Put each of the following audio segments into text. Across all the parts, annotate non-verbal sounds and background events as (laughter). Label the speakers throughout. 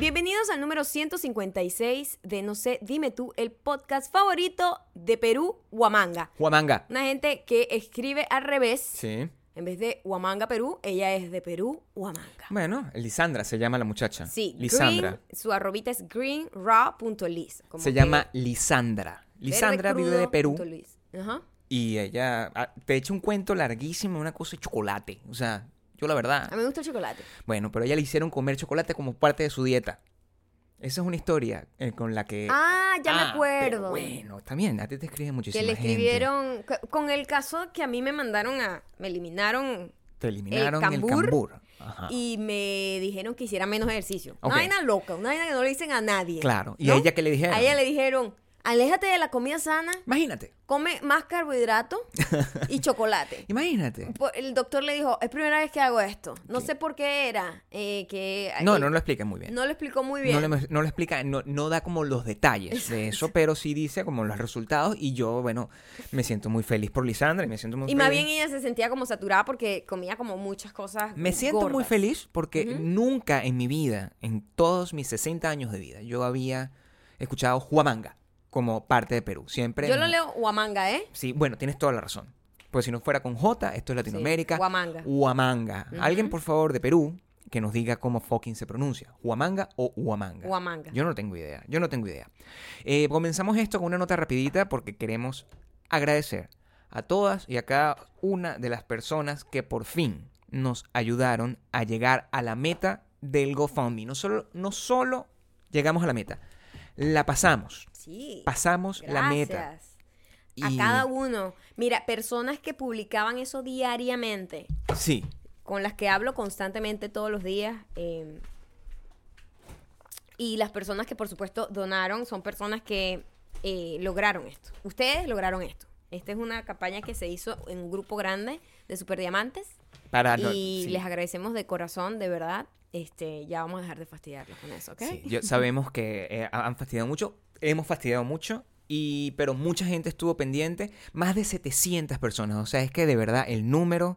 Speaker 1: Bienvenidos al número 156 de No sé, dime tú, el podcast favorito de Perú, Huamanga.
Speaker 2: Huamanga.
Speaker 1: Una gente que escribe al revés.
Speaker 2: Sí.
Speaker 1: En vez de Huamanga, Perú, ella es de Perú, Huamanga.
Speaker 2: Bueno, Lisandra se llama la muchacha.
Speaker 1: Sí,
Speaker 2: Lisandra.
Speaker 1: Green, su arrobita es greenraw.lis.
Speaker 2: Se llama Lisandra. Lisandra vive de Perú.
Speaker 1: Ajá.
Speaker 2: y ella ah, te echa un cuento larguísimo, una cosa de chocolate. O sea, yo la verdad.
Speaker 1: A mí me gusta el chocolate.
Speaker 2: Bueno, pero a ella le hicieron comer chocolate como parte de su dieta. Esa es una historia eh, con la que.
Speaker 1: Ah, ya me
Speaker 2: Ah,
Speaker 1: acuerdo.
Speaker 2: pero bueno, también, a ti te escribe muchísima
Speaker 1: que le escribieron, co- con el caso que a mí me mandaron a, me eliminaron
Speaker 2: Te eliminaron el
Speaker 1: cambur
Speaker 2: cambur. Ajá.
Speaker 1: y me dijeron que hiciera menos ejercicio. Una vaina loca, una vaina que no le dicen a nadie.
Speaker 2: Claro. ¿Y
Speaker 1: ¿no?
Speaker 2: a ella qué le dijeron?
Speaker 1: A ella le dijeron, aléjate de la comida sana,
Speaker 2: Imagínate.
Speaker 1: come más carbohidrato y (laughs) chocolate.
Speaker 2: Imagínate.
Speaker 1: Po- El doctor le dijo, es primera vez que hago esto. No sé por qué era. eh, que,
Speaker 2: No,
Speaker 1: eh,
Speaker 2: no lo explica muy bien.
Speaker 1: no lo explicó muy bien.
Speaker 2: No le, no le explica, no, no da como los detalles de eso, pero sí dice como los resultados y yo, bueno, me siento muy feliz por Lisandra y me siento muy
Speaker 1: y más
Speaker 2: feliz.
Speaker 1: bien ella se sentía como saturada porque comía como muchas cosas
Speaker 2: Me siento muy feliz porque nunca en mi vida, en todos mis 60 años de vida, yo había escuchado Huamanga como parte de Perú. Siempre.
Speaker 1: Yo lo leo Huamanga, ¿eh?
Speaker 2: Sí, bueno, tienes toda la razón. Pues si no fuera con J, esto es Latinoamérica.
Speaker 1: Huamanga.
Speaker 2: Huamanga. Alguien, por favor, de Perú, que nos diga cómo fucking se pronuncia. Huamanga o Huamanga.
Speaker 1: Huamanga.
Speaker 2: Yo no tengo idea. Yo no tengo idea. Eh, comenzamos esto con una nota rapidita porque queremos agradecer a todas y a cada una de las personas que por fin nos ayudaron a llegar a la meta del GoFundMe. No solo, no solo llegamos a la meta, la pasamos.
Speaker 1: Sí.
Speaker 2: Pasamos la meta.
Speaker 1: Gracias. A
Speaker 2: Y-
Speaker 1: cada uno. Mira, personas que publicaban eso diariamente,
Speaker 2: Sí,
Speaker 1: con las que hablo constantemente todos los días. eh, y las personas que, por supuesto, donaron son personas que eh, lograron esto. Ustedes lograron esto. Esta es una campaña que se hizo en un grupo grande de Superdiamantes.
Speaker 2: Para no-
Speaker 1: y
Speaker 2: sí.
Speaker 1: les agradecemos de corazón, de verdad. Este, ya vamos a dejar de fastidiarlos con eso, ¿ok?
Speaker 2: Sí, yo- sabemos que eh, han fastidiado mucho, hemos fastidiado mucho, y, pero mucha gente estuvo pendiente, más de 700 personas, o sea, es que de verdad el número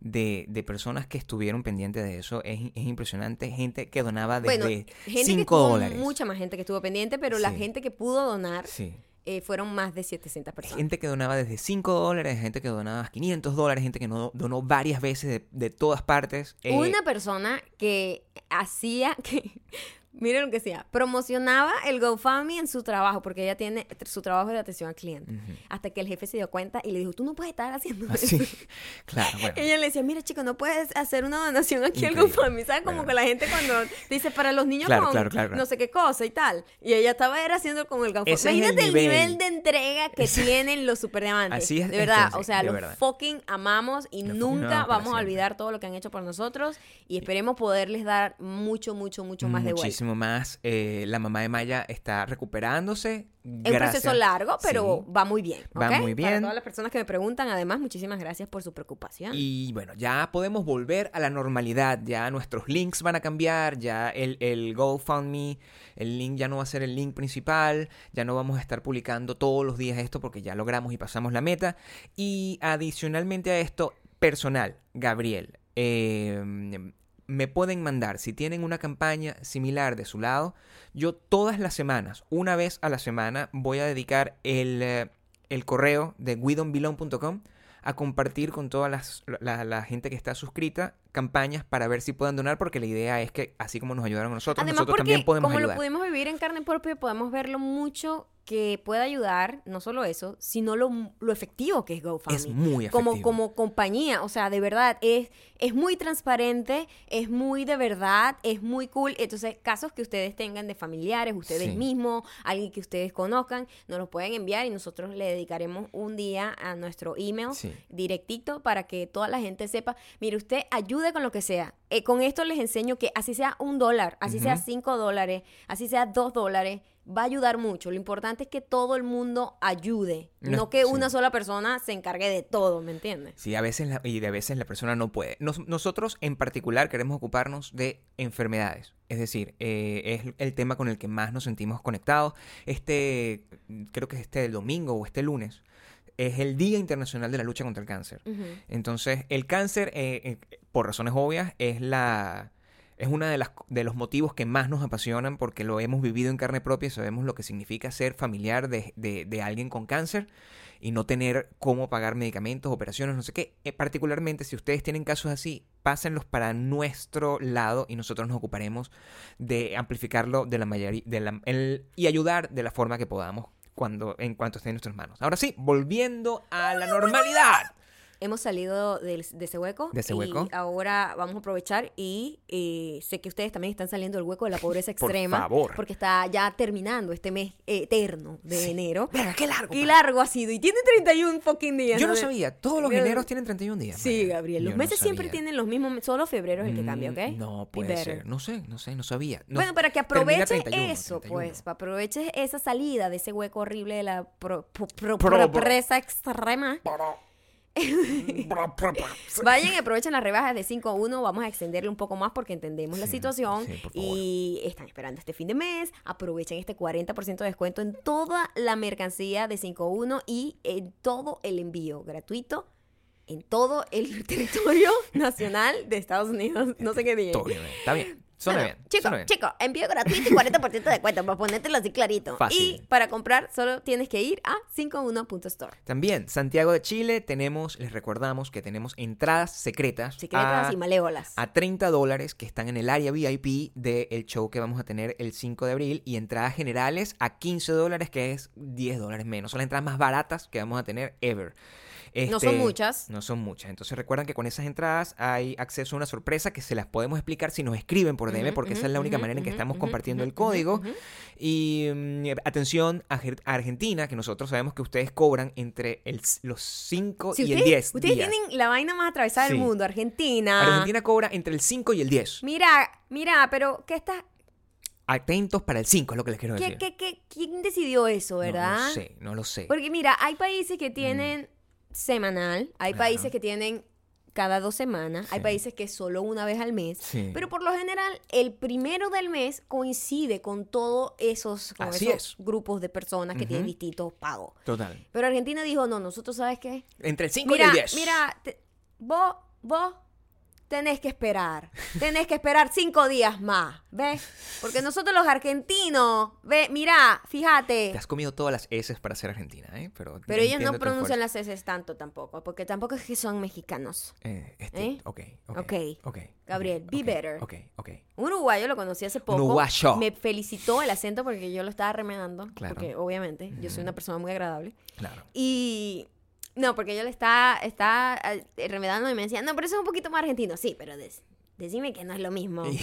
Speaker 2: de, de personas que estuvieron pendientes de eso es, es impresionante, gente que donaba
Speaker 1: Bueno,
Speaker 2: desde
Speaker 1: que
Speaker 2: 5
Speaker 1: estuvo,
Speaker 2: dólares.
Speaker 1: mucha más gente que estuvo pendiente, pero la gente que pudo donar
Speaker 2: Sí.
Speaker 1: Eh, fueron más de 700 personas.
Speaker 2: Gente que donaba desde 5 dólares, gente que donaba 500 dólares, gente que no, donó varias veces de, de todas partes. eh,
Speaker 1: Una persona que hacía (laughs) que miren lo que hacía, promocionaba el GoFundMe en su trabajo, porque ella tiene su trabajo de atención al cliente.
Speaker 2: Ujú.
Speaker 1: Hasta que el jefe se dio cuenta y le dijo, tú no puedes estar haciendo
Speaker 2: Así,
Speaker 1: eso. (laughs)
Speaker 2: claro, bueno.
Speaker 1: Ella le decía, mira chico, no puedes hacer una donación aquí al. GoFundMe. ¿Sabes? Como
Speaker 2: Bueno.
Speaker 1: que la gente cuando dice para los niños
Speaker 2: Claro,
Speaker 1: con
Speaker 2: claro,
Speaker 1: no sé qué cosa y tal. Y ella estaba era haciendo con el GoFundMe.
Speaker 2: Ese es el
Speaker 1: Imagínate el
Speaker 2: nivel.
Speaker 1: nivel de entrega que tienen los superdiamantes.
Speaker 2: Así es,
Speaker 1: De verdad,
Speaker 2: así,
Speaker 1: o sea, los
Speaker 2: verdad.
Speaker 1: fucking amamos y nunca
Speaker 2: para
Speaker 1: vamos a olvidar todo lo que han hecho por nosotros y esperemos poderles dar mucho, mucho, mucho más de vuelta.
Speaker 2: Muchísimo más. Eh, la mamá de Maya está recuperándose.
Speaker 1: Es un proceso largo, pero
Speaker 2: Sí.
Speaker 1: va muy bien.
Speaker 2: Va muy
Speaker 1: Para
Speaker 2: bien.
Speaker 1: todas las personas que me preguntan, además, muchísimas gracias por su preocupación.
Speaker 2: Y bueno, ya podemos volver a la normalidad. Ya nuestros links van a cambiar. Ya el, el GoFundMe, el link ya no va a ser el link principal. Ya no vamos a estar publicando todos los días esto porque ya logramos y pasamos la meta. Y adicionalmente a esto, personal, Gabriel. eh, me pueden mandar, si tienen una campaña similar de su lado, yo todas las semanas, una vez a la semana, voy a dedicar el, eh, el correo de guidonbilon.com a compartir con toda la gente que está suscrita campañas para ver si pueden donar, porque la idea es que así como nos ayudaron a nosotros,
Speaker 1: Además,
Speaker 2: nosotros
Speaker 1: porque
Speaker 2: también podemos
Speaker 1: como
Speaker 2: ayudar.
Speaker 1: lo pudimos vivir en carne propia, podemos ver lo mucho que puede ayudar, no solo eso, sino lo, lo efectivo que es GoFundMe.
Speaker 2: Es muy efectivo.
Speaker 1: Como, como compañía, o sea, de verdad, es, es muy transparente, es muy de verdad, es muy cool. Entonces, casos que ustedes tengan de familiares, ustedes
Speaker 2: Sí.
Speaker 1: mismos, alguien que ustedes conozcan, nos los pueden enviar y nosotros le dedicaremos un día a nuestro email
Speaker 2: Sí.
Speaker 1: directito para que toda la gente sepa, mire, usted ayude con lo que sea. Eh, con esto les enseño que así sea un dólar, así sea cinco dólares, así sea dos dólares, va a ayudar mucho. Lo importante es que todo el mundo ayude,
Speaker 2: No
Speaker 1: que
Speaker 2: sí.
Speaker 1: una sola persona se encargue de todo, ¿me entiendes?
Speaker 2: Sí, a veces la- y de veces la persona no puede. Nos- nosotros en particular queremos ocuparnos de enfermedades. Es decir, eh, es el tema con el que más nos sentimos conectados. Este, creo que es este domingo o este lunes, es el Día Internacional de la Lucha contra el Cáncer. Entonces, el cáncer, eh, eh, por razones obvias, es la, Es uno de, las, de los motivos que más nos apasionan porque lo hemos vivido en carne propia y sabemos lo que significa ser familiar de, de- de alguien con cáncer y no tener cómo pagar medicamentos, operaciones, no sé qué. Eh, particularmente si ustedes tienen casos así, pásenlos para nuestro lado y nosotros nos ocuparemos de amplificarlo de la mayoría de la- el- y ayudar de la forma que podamos cuando en cuanto esté en nuestras manos. Ahora sí, volviendo a la normalidad.
Speaker 1: Hemos salido del- de, ese hueco.
Speaker 2: De ese
Speaker 1: y
Speaker 2: hueco.
Speaker 1: ahora vamos a aprovechar y eh, sé que ustedes también están saliendo del hueco de la pobreza (laughs)
Speaker 2: Por
Speaker 1: extrema.
Speaker 2: favor.
Speaker 1: Porque está ya terminando este mes eterno de enero.
Speaker 2: Verga, qué largo.
Speaker 1: Qué largo ha sido. Y tiene 31 fucking días.
Speaker 2: Yo no
Speaker 1: De-
Speaker 2: sabía, todos los
Speaker 1: Yo-
Speaker 2: eneros tienen 31 días.
Speaker 1: Sí. Gabriel. Los
Speaker 2: Yo no
Speaker 1: meses siempre tienen los mismos. Solo febrero es el que cambia, ¿ok?
Speaker 2: Mm, No puede ser. No sé, no sé, no sabía. No-
Speaker 1: bueno, para que aproveches
Speaker 2: 31,
Speaker 1: eso,
Speaker 2: 31.
Speaker 1: pues, para aproveches esa salida de ese hueco horrible de la pro- pro- pro-
Speaker 2: Pro-
Speaker 1: pobreza extrema. (laughs) Vayan y aprovechen las rebajas de 5 a 1. Vamos a extenderle un poco más porque entendemos la situación.
Speaker 2: sí,
Speaker 1: y están esperando este fin de mes. Aprovechen este 40% de descuento en toda la mercancía de 5 a 1 y en todo el envío gratuito en todo el (laughs) territorio nacional de Estados Unidos. No sé qué dije.
Speaker 2: Todo bien, está bien. Suena bien.
Speaker 1: Chico,
Speaker 2: suena bien.
Speaker 1: chico, envío gratuito y 40% de descuento para ponértelo así clarito.
Speaker 2: Fácil.
Speaker 1: Y para comprar solo tienes que ir a 51.store.
Speaker 2: También, Santiago de Chile, tenemos, les recordamos que tenemos entradas secretas.
Speaker 1: Secretas
Speaker 2: a,
Speaker 1: y malévolas.
Speaker 2: a 30 dólares que están en el área VIP del show que vamos a tener el 5 de abril y entradas generales a 15 dólares que es 10 dólares menos. Son las entradas más baratas que vamos a tener ever.
Speaker 1: No
Speaker 2: Este,
Speaker 1: son muchas.
Speaker 2: No son muchas. Entonces recuerdan que con esas entradas hay acceso a una sorpresa que se las podemos explicar si nos escriben por DM, porque esa es la única manera en que estamos compartiendo el código. Y mm, atención a Argentina, que nosotros sabemos que ustedes cobran entre el, los 5
Speaker 1: Si
Speaker 2: y el
Speaker 1: ustedes,
Speaker 2: 10
Speaker 1: ustedes
Speaker 2: días.
Speaker 1: tienen la vaina más atravesada del mundo, Argentina.
Speaker 2: Argentina cobra entre el 5 y el 10.
Speaker 1: Mira, mira, pero ¿qué está,
Speaker 2: Atentos para el 5 es lo que les quiero
Speaker 1: qué,
Speaker 2: decir.
Speaker 1: qué, qué- quién decidió eso,
Speaker 2: No
Speaker 1: verdad?
Speaker 2: lo sé, no lo sé.
Speaker 1: Porque mira, hay países que tienen semanal, hay
Speaker 2: Claro.
Speaker 1: países que tienen cada dos semanas, hay países que solo una vez al mes,
Speaker 2: Sí.
Speaker 1: pero por lo general el primero del mes coincide con todos esos, con
Speaker 2: Así
Speaker 1: esos
Speaker 2: es.
Speaker 1: grupos de personas que tienen distintos pagos.
Speaker 2: Total.
Speaker 1: Pero Argentina dijo, no, nosotros, ¿sabes qué?
Speaker 2: Entre el 5 y el 10.
Speaker 1: mira, te- vos, vos tenés que esperar. Tenés que esperar cinco días más, ¿ves? Porque nosotros los argentinos, ve, mira, fíjate.
Speaker 2: Te has comido todas las S para ser argentina, ¿eh? Pero,
Speaker 1: Pero ellos no pronuncian las S tanto tampoco, porque tampoco es que son mexicanos.
Speaker 2: Eh, este,
Speaker 1: ¿Eh?
Speaker 2: ok, ok.
Speaker 1: Ok.
Speaker 2: ok,
Speaker 1: Gabriel, be better.
Speaker 2: Ok, ok.
Speaker 1: Un uruguayo lo conocí hace poco.
Speaker 2: uruguayo.
Speaker 1: Me felicitó el acento porque yo lo estaba remedando.
Speaker 2: Claro.
Speaker 1: Porque obviamente yo soy una persona muy agradable.
Speaker 2: Claro.
Speaker 1: Y no, porque yo le estaba, estaba eh, remedando y me decía, no, pero eso es un poquito más argentino. Sí, pero des- decime que no es lo mismo.
Speaker 2: Y-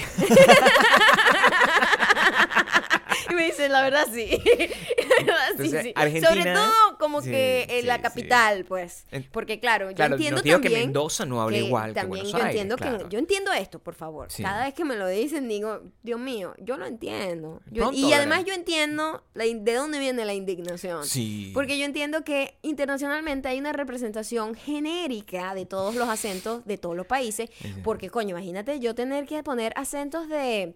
Speaker 2: (laughs)
Speaker 1: me dice, la verdad sí. (laughs) (laughs) Sí, sí.
Speaker 2: Argentina-
Speaker 1: Sobre todo como
Speaker 2: Sí,
Speaker 1: que en la capital, pues. Porque claro, yo
Speaker 2: Claro,
Speaker 1: entiendo
Speaker 2: no digo que
Speaker 1: también
Speaker 2: Mendoza no hable
Speaker 1: que
Speaker 2: igual que
Speaker 1: también
Speaker 2: Buenos
Speaker 1: yo
Speaker 2: Aires,
Speaker 1: entiendo
Speaker 2: claro.
Speaker 1: que yo entiendo esto, por favor. Cada vez que me lo dicen digo, Dios mío, yo lo entiendo. Yo- y además yo entiendo la de dónde viene la indignación.
Speaker 2: Sí.
Speaker 1: Porque yo entiendo que internacionalmente hay una representación genérica de todos los acentos de todos los países. Porque, coño, imagínate yo tener que poner acentos de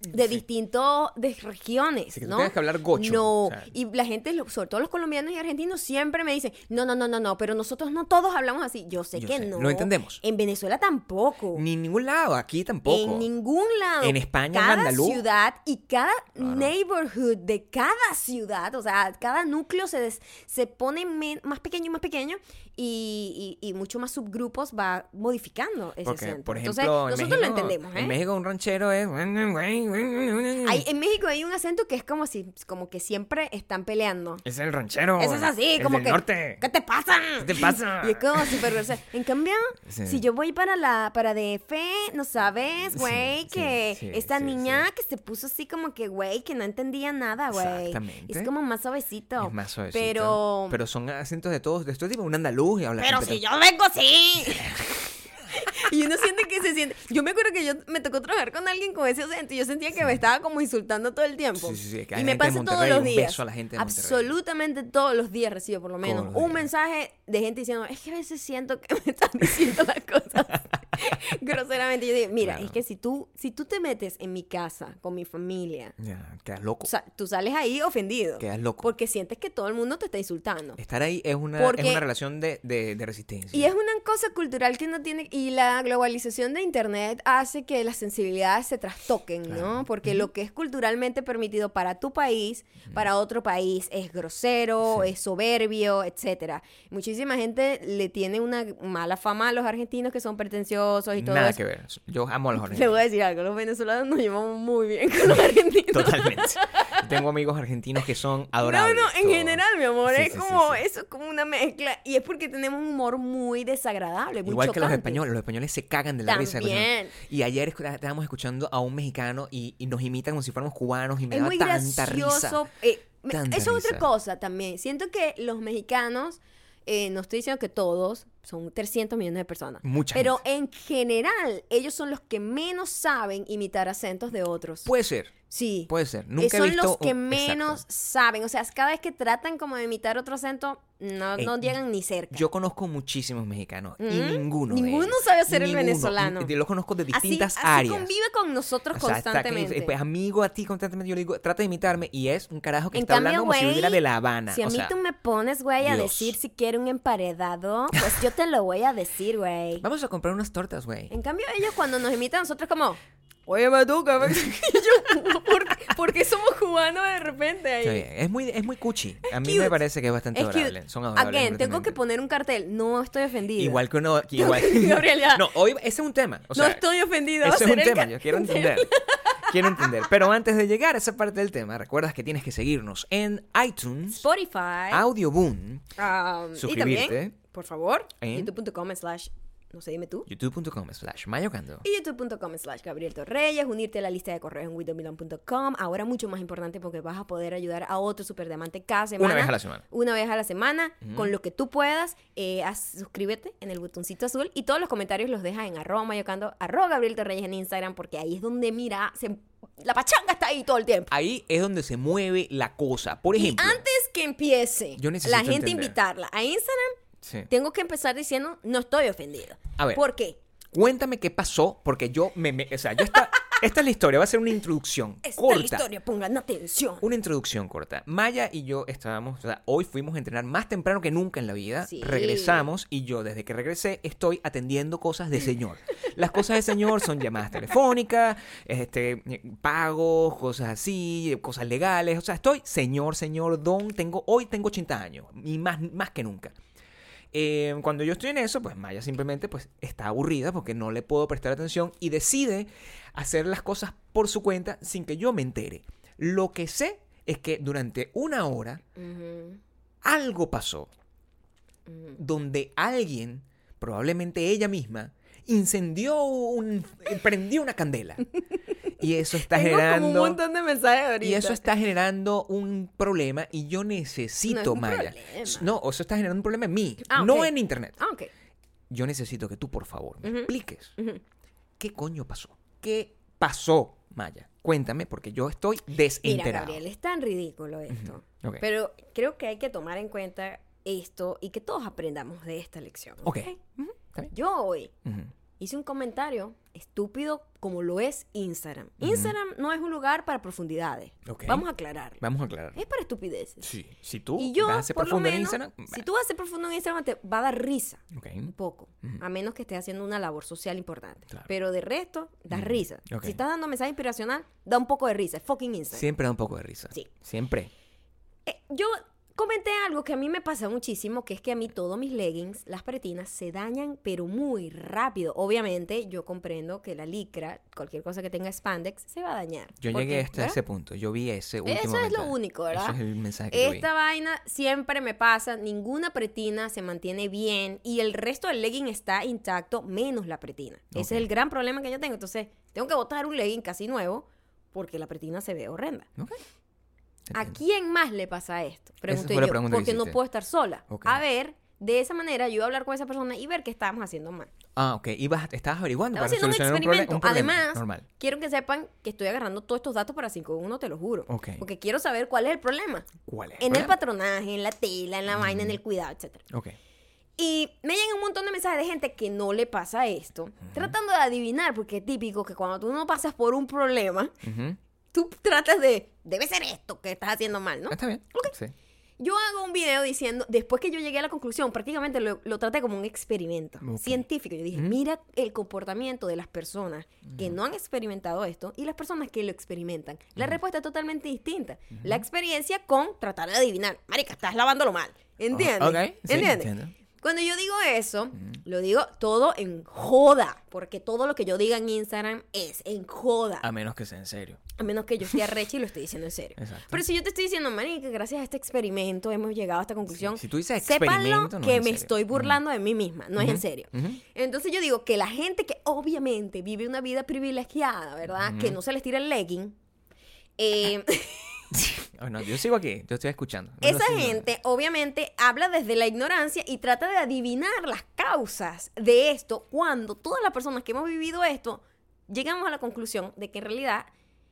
Speaker 1: de distintos de regiones,
Speaker 2: Sí, que
Speaker 1: ¿no?
Speaker 2: tengas que hablar gocho,
Speaker 1: No,
Speaker 2: o sea.
Speaker 1: y la gente, sobre todo los colombianos y argentinos, siempre me dicen, no, no, no, no, no, pero nosotros no todos hablamos así. Yo sé
Speaker 2: Yo
Speaker 1: que
Speaker 2: sé,
Speaker 1: no.
Speaker 2: lo entendemos.
Speaker 1: En Venezuela tampoco.
Speaker 2: Ni en ningún lado, aquí tampoco.
Speaker 1: En ningún lado.
Speaker 2: En España, en
Speaker 1: cada
Speaker 2: andaluz.
Speaker 1: ciudad y cada
Speaker 2: Claro.
Speaker 1: neighborhood de cada ciudad, o sea, cada núcleo se, des- se pone men- más pequeño y más pequeño y, y, y mucho más subgrupos va modificando ese
Speaker 2: Porque,
Speaker 1: acento.
Speaker 2: por
Speaker 1: Entonces,
Speaker 2: ejemplo, en
Speaker 1: nosotros
Speaker 2: México,
Speaker 1: lo entendemos, ¿eh?
Speaker 2: En México un ranchero es...
Speaker 1: Hay- en México hay un acento que es como si como que siempre están peleando.
Speaker 2: Es el ranchero.
Speaker 1: Eso es así,
Speaker 2: el
Speaker 1: como
Speaker 2: del
Speaker 1: que.
Speaker 2: norte.
Speaker 1: ¿Qué te pasa?
Speaker 2: ¿Qué te pasa? (laughs)
Speaker 1: Y es como súper. En cambio,
Speaker 2: Sí.
Speaker 1: si yo voy para la para DF, no sabes, güey,
Speaker 2: sí,
Speaker 1: que
Speaker 2: sí,
Speaker 1: esta niña que se puso así como que, güey, que no entendía nada, güey.
Speaker 2: Exactamente.
Speaker 1: Es como más suavecito.
Speaker 2: Es más suavecito.
Speaker 1: Pero.
Speaker 2: Pero son acentos de todos, de este tipo, un andaluz
Speaker 1: Pero si yo vengo así. (laughs) Y uno siente que se siente. Yo me acuerdo que yo me tocó trabajar con alguien con ese acento y yo sentía que me estaba como insultando todo el tiempo.
Speaker 2: Sí, sí, sí, que
Speaker 1: y me pasa todos los
Speaker 2: un
Speaker 1: días.
Speaker 2: beso a la gente de Monterrey.
Speaker 1: Absolutamente todos los días recibo por lo menos un mensaje de gente diciendo, es que a veces siento que me están diciendo las cosas. (laughs) (laughs) groseramente. Yo digo, mira,
Speaker 2: Claro.
Speaker 1: es que si tú, si tú te metes en mi casa con mi familia,
Speaker 2: Ya, quedas loco.
Speaker 1: o sea, tú sales ahí ofendido.
Speaker 2: Quedas loco.
Speaker 1: Porque sientes que todo el mundo te está insultando.
Speaker 2: Estar ahí es una,
Speaker 1: Porque-
Speaker 2: es una relación de, de, de resistencia.
Speaker 1: Y es una cosa cultural que no tiene. Y la globalización de Internet hace que las sensibilidades se trastoquen, ¿no? Porque lo que es culturalmente permitido para tu país, para otro país, es grosero,
Speaker 2: Sí.
Speaker 1: es soberbio, etcétera. Muchísima gente le tiene una mala fama a los argentinos que son pretenciosos y todo
Speaker 2: Nada
Speaker 1: eso.
Speaker 2: que ver. Yo amo a los
Speaker 1: Le
Speaker 2: argentinos.
Speaker 1: voy a decir algo, los venezolanos nos llevamos muy bien con los argentinos.
Speaker 2: Totalmente. (laughs) Tengo amigos argentinos que son
Speaker 1: No,
Speaker 2: adorables.
Speaker 1: no, en
Speaker 2: todos.
Speaker 1: general, mi amor,
Speaker 2: Sí,
Speaker 1: es
Speaker 2: sí,
Speaker 1: como,
Speaker 2: sí.
Speaker 1: eso es como una mezcla. Y es porque tenemos un humor muy desagradable, muy
Speaker 2: Igual que los
Speaker 1: chocante.
Speaker 2: españoles, los españoles se cagan de la risa.
Speaker 1: También.
Speaker 2: Y ayer estábamos escuchando a un mexicano y, y nos imitan como si fuéramos cubanos y me
Speaker 1: es
Speaker 2: daba
Speaker 1: muy
Speaker 2: tanta
Speaker 1: gracioso.
Speaker 2: risa.
Speaker 1: eh, eso es otra
Speaker 2: risa.
Speaker 1: cosa también. Siento que los mexicanos, eh, no estoy diciendo que todos, son 300 millones de personas.
Speaker 2: Mucha
Speaker 1: Pero
Speaker 2: gente.
Speaker 1: en general, ellos son los que menos saben imitar acentos de otros.
Speaker 2: Puede ser,
Speaker 1: sí.
Speaker 2: puede ser.
Speaker 1: Eh,
Speaker 2: Nunca he
Speaker 1: son
Speaker 2: visto
Speaker 1: los que
Speaker 2: un-
Speaker 1: menos
Speaker 2: Exacto.
Speaker 1: saben. O sea, cada vez que tratan como de imitar otro acento, no,
Speaker 2: Eh,
Speaker 1: no llegan ni cerca.
Speaker 2: Yo conozco muchísimos mexicanos y
Speaker 1: Mm,
Speaker 2: ninguno. de
Speaker 1: ninguno sabe hacer el
Speaker 2: ninguno.
Speaker 1: venezolano.
Speaker 2: Y- y Los conozco de
Speaker 1: así,
Speaker 2: distintas
Speaker 1: así
Speaker 2: áreas.
Speaker 1: convive con nosotros
Speaker 2: O sea, está que-
Speaker 1: constantemente.
Speaker 2: pues, amigo a ti constantemente. Yo le digo, trata de imitarme. Y es un carajo que
Speaker 1: En
Speaker 2: está
Speaker 1: cambio,
Speaker 2: hablando como si
Speaker 1: güey,
Speaker 2: viviera de La Habana.
Speaker 1: Si a mí
Speaker 2: sea,
Speaker 1: tú me pones, güey, a
Speaker 2: Dios.
Speaker 1: decir si quiero un emparedado, pues yo te lo voy a decir, güey.
Speaker 2: Vamos a comprar unas tortas, güey.
Speaker 1: En cambio, ellos cuando nos imitan a nosotros como, óyeme tú, que me-". Y yo, ¿por, por qué somos cubanos de repente ahí?
Speaker 2: Está bien. Es muy, es muy cuchi. A mí
Speaker 1: cute.
Speaker 2: me parece que es bastante
Speaker 1: Es
Speaker 2: adorable. Son adorables.
Speaker 1: Again, tengo que poner un cartel. No estoy ofendida.
Speaker 2: Igual que uno. Igual.
Speaker 1: Gabriel, ya.
Speaker 2: No, hoy ese es un tema. O sea,
Speaker 1: no estoy ofendida.
Speaker 2: Ese es un tema, yo quiero entender. (laughs) quiero entender. Pero antes de llegar a esa parte del tema, recuerdas que tienes que seguirnos en iTunes,
Speaker 1: Spotify.
Speaker 2: Audioboom,
Speaker 1: um, y
Speaker 2: suscribirte.
Speaker 1: también, por favor,
Speaker 2: En-
Speaker 1: youtube.com slash, no sé, dime tú.
Speaker 2: youtube.com slash mayocando.
Speaker 1: Y youtube.com slash Gabriel Torreyes, unirte a la lista de correos en widomilon.com. Ahora mucho más importante porque vas a poder ayudar a otro superdiamante cada semana.
Speaker 2: Una vez a la semana.
Speaker 1: Una vez a la semana, con lo que tú puedas. Eh, haz- suscríbete en el botoncito azul y todos los comentarios los dejas en arroba mayocando, arroba Gabriel Torreyes en Instagram porque ahí es donde, mira, se- la pachanga está ahí todo el tiempo.
Speaker 2: Ahí es donde se mueve la cosa. Por ejemplo,
Speaker 1: Antes que empiece
Speaker 2: Yo
Speaker 1: la gente
Speaker 2: entender.
Speaker 1: invitarla a Instagram,
Speaker 2: Sí.
Speaker 1: tengo que empezar diciendo, no estoy ofendido.
Speaker 2: A ver.
Speaker 1: ¿Por qué?
Speaker 2: cuéntame qué pasó, porque yo me. me- o sea, yo esta, (laughs) esta es la historia, va a ser una introducción
Speaker 1: Esta es
Speaker 2: corta.
Speaker 1: la historia, pongan atención.
Speaker 2: Una introducción corta. Maya y yo estábamos, o sea, hoy fuimos a entrenar más temprano que nunca en la vida.
Speaker 1: Sí.
Speaker 2: Regresamos y yo desde que regresé estoy atendiendo cosas de señor. Las cosas de señor son llamadas telefónicas, este, pagos, cosas así, cosas legales. O sea, estoy señor, señor, don. Tengo, hoy tengo 80 años y más, más que nunca. Eh, cuando yo estoy en eso, pues Maya simplemente pues, está aburrida porque no le puedo prestar atención y decide hacer las cosas por su cuenta sin que yo me entere. Lo que sé es que durante una hora algo pasó donde alguien, probablemente ella misma, incendió un... prendió una candela. (laughs) Y eso está
Speaker 1: Tengo
Speaker 2: generando...
Speaker 1: como un montón de mensajes ahorita.
Speaker 2: Y eso está generando un problema y yo necesito, Maya. No, eso está generando un problema en mí,
Speaker 1: Ah,
Speaker 2: no en internet.
Speaker 1: Ah.
Speaker 2: Yo necesito que tú, por favor, me expliques qué coño pasó. ¿Qué pasó, Maya? Cuéntame, porque yo estoy
Speaker 1: Mira,
Speaker 2: desenterado.
Speaker 1: Gabriel, es tan ridículo esto.
Speaker 2: Ok.
Speaker 1: Pero creo que hay que tomar en cuenta esto y que todos aprendamos de esta lección.
Speaker 2: Ok.
Speaker 1: Yo hoy. Hice un comentario estúpido como lo es Instagram. Instagram no es un lugar para profundidades. Vamos a aclarar.
Speaker 2: Vamos a aclarar.
Speaker 1: Es para estupideces.
Speaker 2: Sí. Si tú
Speaker 1: Y yo,
Speaker 2: vas a ser profundo en Instagram...
Speaker 1: si tú vas a ser profundo en Instagram, te va a dar risa. Un poco. A menos que estés haciendo una labor social importante.
Speaker 2: Claro.
Speaker 1: Pero de resto, da risa. Si estás dando mensaje inspiracional, da un poco de risa. Es fucking Instagram.
Speaker 2: Siempre da un poco de risa.
Speaker 1: Sí.
Speaker 2: Siempre.
Speaker 1: Eh, yo comenté algo que a mí me pasa muchísimo, que es que a mí todos mis leggings, las pretinas, se dañan, pero muy rápido. Obviamente, yo comprendo que la licra, cualquier cosa que tenga spandex, se va a dañar.
Speaker 2: Yo
Speaker 1: ¿Por
Speaker 2: llegué hasta
Speaker 1: ¿Verdad?
Speaker 2: ese punto. Yo vi ese último
Speaker 1: Eso es lo único, ¿verdad?
Speaker 2: Eso es el mensaje que yo vi.
Speaker 1: Esta vaina siempre me pasa, ninguna pretina se mantiene bien y el resto del legging está intacto, menos la pretina. Ese es el gran problema que yo tengo. Entonces, tengo que botar un legging casi nuevo porque la pretina se ve horrenda.
Speaker 2: Ok.
Speaker 1: ¿A quién más le pasa esto? Pregunté yo,
Speaker 2: pregunta
Speaker 1: porque no puedo estar sola.
Speaker 2: Ok.
Speaker 1: A ver, de esa manera yo iba a hablar con esa persona y ver qué estábamos haciendo mal.
Speaker 2: Ah, ok. Ibas, estabas averiguando
Speaker 1: Estaba
Speaker 2: para
Speaker 1: haciendo un
Speaker 2: solucionar un,
Speaker 1: experimento.
Speaker 2: un problema.
Speaker 1: Además,
Speaker 2: Normal.
Speaker 1: quiero que sepan que estoy agarrando todos estos datos para 5.1, te lo juro.
Speaker 2: Ok.
Speaker 1: Porque quiero saber cuál es el problema.
Speaker 2: ¿Cuál es?
Speaker 1: En el patronaje, en la tela, en la vaina, en el cuidado, etc.
Speaker 2: Ok.
Speaker 1: Y me llegan un montón de mensajes de gente que no le pasa esto, tratando de adivinar, porque es típico que cuando tú no pasas por un problema,
Speaker 2: Ujú.
Speaker 1: Tú tratas de, debe ser esto que estás haciendo mal, ¿no?
Speaker 2: Está bien. Sí.
Speaker 1: Yo hago un video diciendo, después que yo llegué a la conclusión, prácticamente lo, lo traté como un experimento científico. Yo dije, mira el comportamiento de las personas que no han experimentado esto y las personas que lo experimentan. La respuesta es totalmente distinta. La experiencia con tratar de adivinar. Marica, estás lavándolo mal. ¿Entiendes?
Speaker 2: sí,
Speaker 1: ¿Entiendes?
Speaker 2: entiendo.
Speaker 1: Cuando yo digo eso, lo digo todo en joda, porque todo lo que yo diga en Instagram es en joda.
Speaker 2: A menos que sea en serio.
Speaker 1: A menos que yo esté arrecha y lo estoy diciendo en serio.
Speaker 2: Exacto.
Speaker 1: Pero si yo te estoy diciendo, Mari, que gracias a este experimento hemos llegado a esta conclusión.
Speaker 2: Sí, si tú dices
Speaker 1: sépanlo
Speaker 2: experimento, no
Speaker 1: que
Speaker 2: es en
Speaker 1: me
Speaker 2: serio.
Speaker 1: estoy burlando de mí misma, no es en serio. Entonces yo digo que la gente que obviamente vive una vida privilegiada, ¿verdad? Que no se les tira el legging. eh, (laughs) (laughs)
Speaker 2: Yo sigo aquí, yo estoy escuchando. No,
Speaker 1: esa
Speaker 2: nada.
Speaker 1: gente obviamente habla desde la ignorancia y trata de adivinar las causas de esto cuando todas las personas que hemos vivido esto llegamos a la conclusión de que en realidad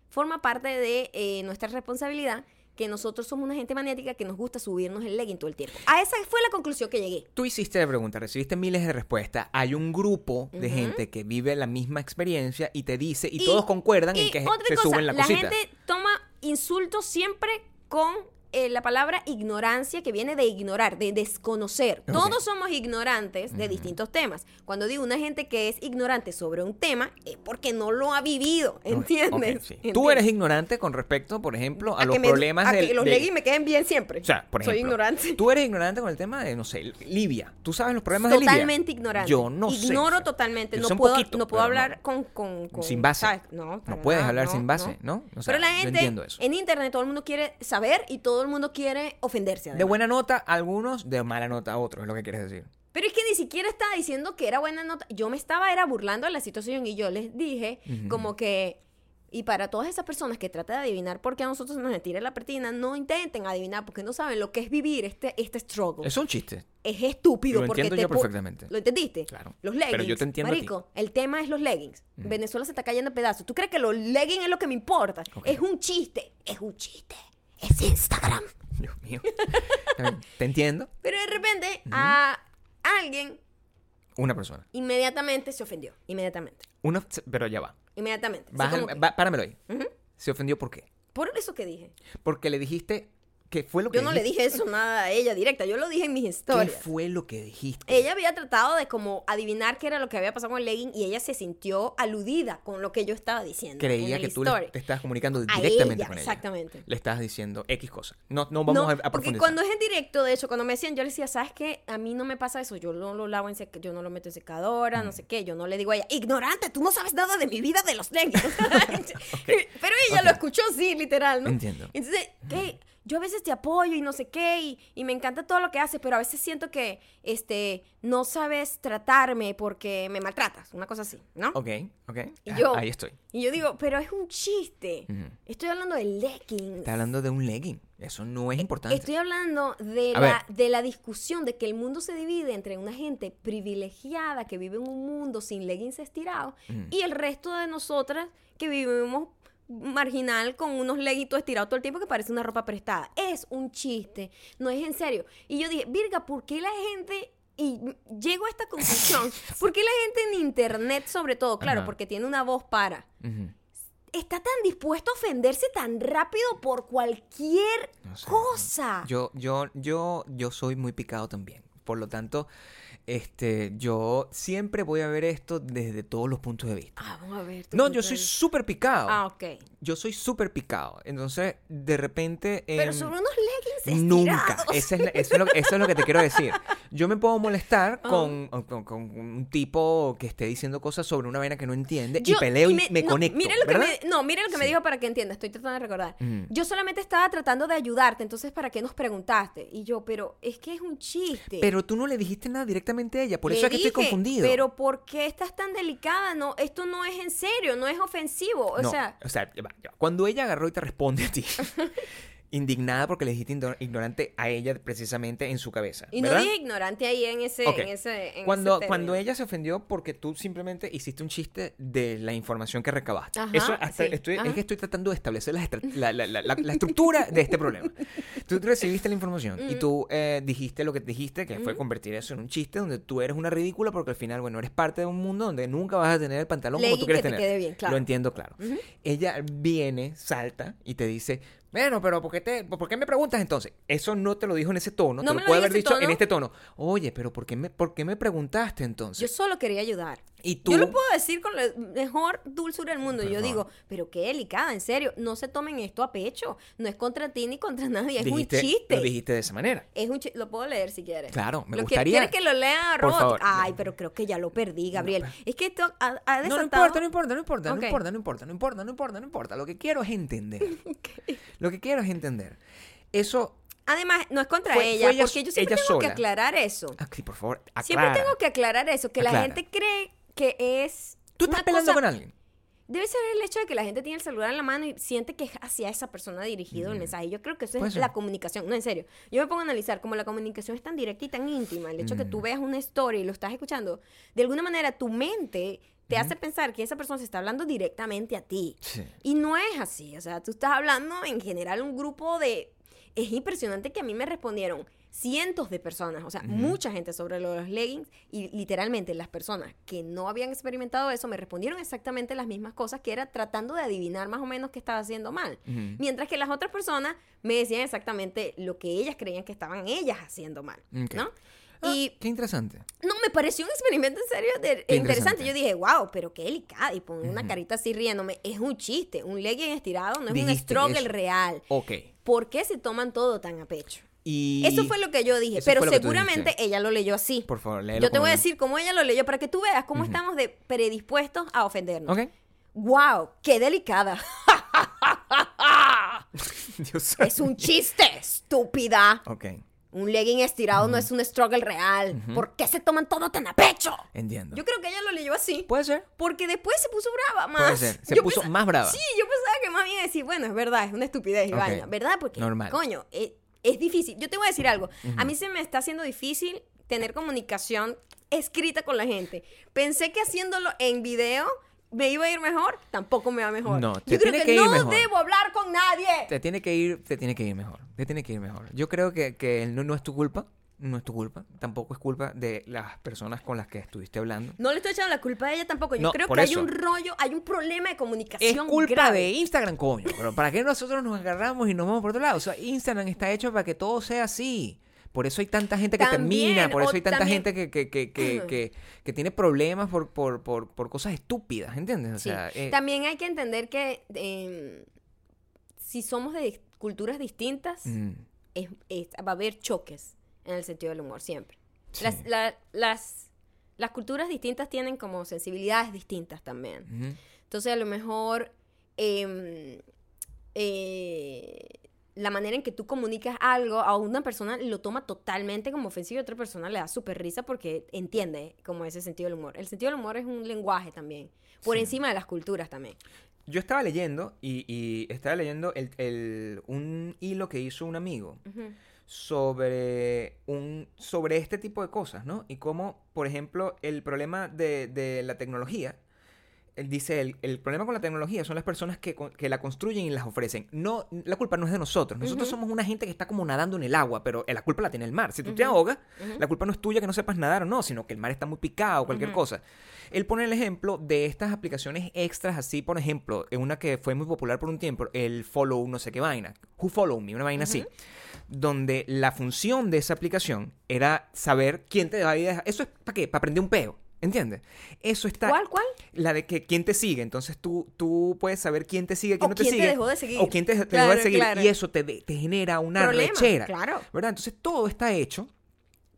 Speaker 1: forma parte de eh, nuestra responsabilidad que nosotros somos una gente maniática que nos gusta subirnos el legging todo el tiempo. A esa fue la conclusión que llegué.
Speaker 2: Tú hiciste la pregunta, recibiste miles de respuestas. Hay un grupo de gente que vive la misma experiencia y te dice, y, todos concuerdan en
Speaker 1: y
Speaker 2: que
Speaker 1: otra
Speaker 2: se
Speaker 1: cosa,
Speaker 2: suben la cosita.
Speaker 1: gente toma insultos siempre con eh, la palabra ignorancia que viene de ignorar, de desconocer. Todos somos ignorantes de distintos temas. Cuando digo una gente que es ignorante sobre un tema es porque no lo ha vivido, ¿entiendes?
Speaker 2: ok, sí. Tú eres ignorante con respecto, por ejemplo, a, los
Speaker 1: me-
Speaker 2: problemas
Speaker 1: a
Speaker 2: del-
Speaker 1: que los
Speaker 2: de-
Speaker 1: me queden bien siempre.
Speaker 2: O sea, por
Speaker 1: Soy ignorante.
Speaker 2: Tú eres ignorante con el tema de, no sé, Libia. ¿Tú sabes los problemas de Libia?
Speaker 1: Totalmente ignorante.
Speaker 2: Yo no sé.
Speaker 1: Ignoro totalmente.
Speaker 2: yo
Speaker 1: No puedo,
Speaker 2: poquito,
Speaker 1: no puedo hablar
Speaker 2: no.
Speaker 1: con, con- con-
Speaker 2: Sin base.
Speaker 1: ¿sabes? No,
Speaker 2: No puedes
Speaker 1: nada,
Speaker 2: hablar
Speaker 1: no,
Speaker 2: sin base, ¿no? O sea,
Speaker 1: Pero la gente en internet todo el mundo quiere saber y todo el mundo quiere ofenderse.
Speaker 2: De
Speaker 1: además.
Speaker 2: buena nota a algunos, de mala nota a otros, es lo que quieres decir.
Speaker 1: Pero es que ni siquiera estaba diciendo que era buena nota. Yo me estaba era burlando de la situación y yo les dije como que y para todas esas personas que tratan de adivinar por qué a nosotros nos tira la pertina, no intenten adivinar porque no saben lo que es vivir este este struggle.
Speaker 2: Es un chiste.
Speaker 1: es estúpido
Speaker 2: Lo
Speaker 1: porque
Speaker 2: entiendo
Speaker 1: te
Speaker 2: yo perfectamente.
Speaker 1: ¿Lo entendiste?
Speaker 2: Claro.
Speaker 1: Los
Speaker 2: Pero
Speaker 1: leggings.
Speaker 2: yo te entiendo a ti.
Speaker 1: Marico, el tema es los leggings. Venezuela se está cayendo a pedazos. ¿Tú crees que los leggings es lo que me importa? Es un chiste. Es un chiste. Es Instagram.
Speaker 2: Dios mío. Te entiendo.
Speaker 1: Pero de repente a alguien
Speaker 2: Una persona.
Speaker 1: inmediatamente se ofendió. Inmediatamente.
Speaker 2: Una, pero ya va.
Speaker 1: Inmediatamente.
Speaker 2: Baja-
Speaker 1: que-
Speaker 2: va- páramelo ahí. ¿Se ofendió por qué?
Speaker 1: Por eso que dije.
Speaker 2: Porque le dijiste ¿Qué fue lo que
Speaker 1: Yo no le dije eso nada a ella directa, yo lo dije en mis
Speaker 2: ¿Qué
Speaker 1: historias.
Speaker 2: fue lo que dijiste?
Speaker 1: Ella había tratado de como adivinar qué era lo que había pasado con el legging y ella se sintió aludida con lo que yo estaba diciendo.
Speaker 2: Creía que tú le- te estabas comunicando
Speaker 1: A
Speaker 2: directamente
Speaker 1: ella,
Speaker 2: con ella.
Speaker 1: exactamente.
Speaker 2: Le estabas diciendo X cosa. No, no vamos
Speaker 1: no,
Speaker 2: a, a
Speaker 1: porque
Speaker 2: profundizar.
Speaker 1: cuando es en directo, de hecho, cuando me decían, yo le decía, ¿sabes qué? A mí no me pasa eso, yo no lo lavo en sec yo no lo meto en secadora,
Speaker 2: Mm.
Speaker 1: no sé qué, yo no le digo a ella, ignorante, tú no sabes nada de mi vida de los leggings. (laughs) (laughs) Pero ella lo escuchó así, literal, ¿no?
Speaker 2: Entiendo.
Speaker 1: Entonces, ¿qué? Yo a veces te apoyo y no sé qué, y, y me encanta todo lo que haces, pero a veces siento que este, no sabes tratarme porque me maltratas, una cosa así, ¿no?
Speaker 2: Ok, ok.
Speaker 1: Y
Speaker 2: Ah,
Speaker 1: yo-
Speaker 2: Ahí estoy.
Speaker 1: Y yo digo, pero es un chiste. Estoy hablando de leggings.
Speaker 2: Está hablando de un legging. Eso no es importante.
Speaker 1: Estoy hablando de
Speaker 2: A
Speaker 1: la,
Speaker 2: ver.
Speaker 1: de la discusión de que el mundo se divide entre una gente privilegiada que vive en un mundo sin leggings estirados y el resto de nosotras que vivimos marginal con unos leggings estirados todo el tiempo que parece una ropa prestada. Es un chiste, no es en serio. Y yo dije, Virga, ¿por qué la gente... Y llego a esta conclusión, (laughs) ¿por qué la gente en internet sobre todo, claro,
Speaker 2: Ajá.
Speaker 1: porque tiene una voz para, está tan dispuesto a ofenderse tan rápido por cualquier
Speaker 2: No sé.
Speaker 1: cosa?
Speaker 2: Yo, yo, yo, yo soy muy picado también. Por lo tanto, este, yo siempre voy a ver esto desde todos los puntos de vista.
Speaker 1: Ah, vamos a ver.
Speaker 2: No, yo soy súper picado.
Speaker 1: Ah, ok.
Speaker 2: Yo soy súper picado. Entonces, de repente.
Speaker 1: Pero
Speaker 2: em,
Speaker 1: sobre unos leggings
Speaker 2: Nunca. es eso, es lo, eso es lo que te quiero decir. Yo me puedo molestar
Speaker 1: Ah.
Speaker 2: con, con- con un tipo que esté diciendo cosas sobre una vaina que no entiende
Speaker 1: Yo-
Speaker 2: y peleo y me,
Speaker 1: no,
Speaker 2: conecto.
Speaker 1: Lo que me, no, mire lo que me dijo para que entienda. Estoy tratando de recordar.
Speaker 2: Mm.
Speaker 1: Yo solamente estaba tratando de ayudarte. Entonces, ¿para qué nos preguntaste? Y yo, pero es que es un chiste.
Speaker 2: Pero tú no le dijiste nada directamente a ella. Por
Speaker 1: Le
Speaker 2: eso es que estoy confundido.
Speaker 1: Pero ¿por qué estás tan delicada? No, esto no es en serio, no es ofensivo. O
Speaker 2: no,
Speaker 1: sea,
Speaker 2: ya va. cuando ella agarró y te responde a ti, (laughs) indignada porque le dijiste ignorante a ella precisamente en su cabeza.
Speaker 1: Y no dije ignorante ahí en ese,
Speaker 2: Ok.
Speaker 1: en ese, en
Speaker 2: Cuando,
Speaker 1: ese
Speaker 2: cuando ella se ofendió porque tú simplemente hiciste un chiste de la información que recabaste.
Speaker 1: Ajá,
Speaker 2: Eso hasta
Speaker 1: sí,
Speaker 2: estoy,
Speaker 1: ajá.
Speaker 2: es que estoy tratando de establecer la, la- estructura de este problema. Tú recibiste la información y
Speaker 1: Mm.
Speaker 2: tú eh, dijiste lo que dijiste, que fue convertir eso en un chiste donde tú eres una ridícula porque al final, bueno, eres parte de un mundo donde nunca vas a tener el pantalón como tú quieres
Speaker 1: que te
Speaker 2: tener.
Speaker 1: quede bien, claro.
Speaker 2: Lo entiendo, claro. Ella viene, salta y te dice, bueno, pero ¿por qué, te, ¿por qué me preguntas entonces? Eso no te lo dijo en ese tono,
Speaker 1: No
Speaker 2: te
Speaker 1: me
Speaker 2: lo
Speaker 1: lo
Speaker 2: puede haber dicho en este tono. Oye, pero ¿por qué me, por qué me preguntaste entonces?
Speaker 1: Yo solo quería ayudar.
Speaker 2: Y tú...
Speaker 1: Yo lo puedo decir con la mejor dulzura del mundo.
Speaker 2: Por
Speaker 1: Yo digo, pero qué delicada, en serio. No se tomen esto a pecho. No es contra ti ni contra (laughs) nadie. Es
Speaker 2: dijiste,
Speaker 1: un chiste.
Speaker 2: Lo dijiste de esa manera.
Speaker 1: Es un Lo puedo leer si quieres.
Speaker 2: Claro, me
Speaker 1: ¿Lo
Speaker 2: gustaría.
Speaker 1: ¿Quieres que lo lea
Speaker 2: Por
Speaker 1: robot?
Speaker 2: favor.
Speaker 1: Ay, pero creo que ya lo perdí, Gabriel. es que esto ha, ha
Speaker 2: No,
Speaker 1: desatado...
Speaker 2: no importa, no importa, no importa, no importa, no importa, no importa, no importa, no importa. Lo que quiero es entender. (laughs) Lo que quiero es entender. Eso...
Speaker 1: Además, no es contra
Speaker 2: Fue-
Speaker 1: ella,
Speaker 2: fue ella-
Speaker 1: porque yo siempre tengo que aclarar eso.
Speaker 2: Ah, sí, por favor,
Speaker 1: Siempre tengo que aclarar eso, que la gente cree que es...
Speaker 2: Tú estás peleando
Speaker 1: cosa-
Speaker 2: con alguien.
Speaker 1: Debe ser el hecho de que la gente tiene el celular en la mano y siente que es hacia esa persona dirigido el mensaje. Yo creo que eso es
Speaker 2: ser.
Speaker 1: la comunicación. No, en serio. Yo me pongo a analizar como la comunicación es tan directa y tan íntima, el hecho de que
Speaker 2: Mm.
Speaker 1: tú veas una story y lo estás escuchando, de alguna manera tu mente te hace pensar que esa persona se está hablando directamente a ti.
Speaker 2: Sí.
Speaker 1: Y no es así. O sea, tú estás hablando en general un grupo de... Es impresionante que a mí me respondieron cientos de personas, o sea, mucha gente sobre lo de los leggings y literalmente las personas que no habían experimentado eso me respondieron exactamente las mismas cosas que era tratando de adivinar más o menos qué estaba haciendo mal. Mientras que las otras personas me decían exactamente lo que ellas creían que estaban ellas haciendo mal. ¿no?
Speaker 2: Ah,
Speaker 1: Y
Speaker 2: Qué interesante.
Speaker 1: no, me pareció un experimento en serio de- interesante.
Speaker 2: interesante.
Speaker 1: Yo dije, wow, pero qué delicada. Y pongo una carita así riéndome. Es un chiste. Un legging estirado no es un struggle
Speaker 2: eso.
Speaker 1: real.
Speaker 2: Ok.
Speaker 1: ¿Por qué se toman todo tan a pecho?
Speaker 2: Y...
Speaker 1: Eso fue lo que yo dije. Pero seguramente ella lo leyó así.
Speaker 2: Por favor, léelo
Speaker 1: Yo te voy a decir cómo ella lo leyó para que tú veas cómo estamos de predispuestos a ofendernos.
Speaker 2: Ok.
Speaker 1: ¡Wow! ¡Qué delicada! (laughs)
Speaker 2: Dios (laughs)
Speaker 1: es un chiste, estúpida.
Speaker 2: Ok.
Speaker 1: Un legging estirado no es un struggle real. ¿Por qué se toman todo tan a pecho?
Speaker 2: Entiendo.
Speaker 1: Yo creo que ella lo leyó así.
Speaker 2: Puede ser.
Speaker 1: Porque después se puso brava más.
Speaker 2: Puede ser. Se
Speaker 1: Yo
Speaker 2: puso
Speaker 1: pensaba-
Speaker 2: más brava.
Speaker 1: Sí, yo pensaba que más bien decir, bueno, es verdad, es una estupidez y
Speaker 2: Ok.
Speaker 1: vaina. ¿Verdad? Porque,
Speaker 2: Normal.
Speaker 1: coño, es, es difícil. Yo te voy a decir algo. A mí se me está haciendo difícil tener comunicación escrita con la gente. Pensé que haciéndolo en video me iba a ir mejor. Tampoco me va mejor.
Speaker 2: No, te
Speaker 1: yo creo
Speaker 2: tiene
Speaker 1: que,
Speaker 2: que
Speaker 1: no
Speaker 2: mejor.
Speaker 1: debo hablar con nadie.
Speaker 2: Te tiene que ir, te tiene que ir mejor. Te tiene que ir mejor. Yo creo que, que no, no es tu culpa. No es tu culpa. Tampoco es culpa de las personas con las que estuviste hablando.
Speaker 1: No le estoy echando la culpa a ella tampoco. Yo
Speaker 2: No,
Speaker 1: creo que
Speaker 2: eso.
Speaker 1: hay un rollo, hay un problema de
Speaker 2: Es
Speaker 1: comunicación
Speaker 2: culpa
Speaker 1: grave.
Speaker 2: de Instagram, coño. Pero ¿para qué nosotros nos agarramos y nos vamos por otro lado? O sea, Instagram está hecho para que todo sea así. Por eso hay tanta gente que
Speaker 1: También,
Speaker 2: termina, por eso hay tanta
Speaker 1: también-
Speaker 2: gente que, que, que, que, que- que tiene problemas por, por, por, por cosas estúpidas, ¿entiendes? O
Speaker 1: Sí.
Speaker 2: sea, eh,
Speaker 1: También hay que entender que eh, si somos de culturas distintas,
Speaker 2: mm,
Speaker 1: es- es- va a haber choques en el sentido del humor siempre.
Speaker 2: Sí.
Speaker 1: Las, la- las, las culturas distintas tienen como sensibilidades distintas también.
Speaker 2: ujú.
Speaker 1: Entonces a lo mejor em, eh, la manera en que tú comunicas algo a una persona lo toma totalmente como ofensivo y a otra persona le da súper risa porque entiende como ese sentido del humor. El sentido del humor es un lenguaje también, por
Speaker 2: Sí.
Speaker 1: encima de las culturas también.
Speaker 2: Yo estaba leyendo y, y estaba leyendo el, el- un hilo que hizo un amigo. Sobre un sobre este tipo de cosas, ¿no? Y cómo, por ejemplo, el problema de, de la tecnología, él dice, el, el problema con la tecnología son las personas que, que la construyen y las ofrecen. No, la culpa no es de nosotros. Nosotros somos una gente que está como nadando en el agua, pero eh, la culpa la tiene el mar. Si tú te ahogas, la culpa no es tuya que no sepas nadar o no, sino que el mar está muy picado o cualquier cosa. Él pone el ejemplo de estas aplicaciones extras, así, por ejemplo, una que fue muy popular por un tiempo, el follow no sé qué vaina, who follow me, una vaina así, donde la función de esa aplicación era saber quién te va a dejar. Eso es para qué, para aprender un peo. ¿Entiendes? Eso está.
Speaker 1: ¿Cuál, cuál?
Speaker 2: La de que quién te sigue. Entonces tú, tú puedes saber quién te sigue, quién
Speaker 1: O
Speaker 2: no te
Speaker 1: quién te dejó de seguir.
Speaker 2: O quién te, te
Speaker 1: Claro,
Speaker 2: dejó de seguir.
Speaker 1: claro.
Speaker 2: Y eso te, te genera una
Speaker 1: Problema,
Speaker 2: rechera.
Speaker 1: claro.
Speaker 2: ¿Verdad? Entonces todo está hecho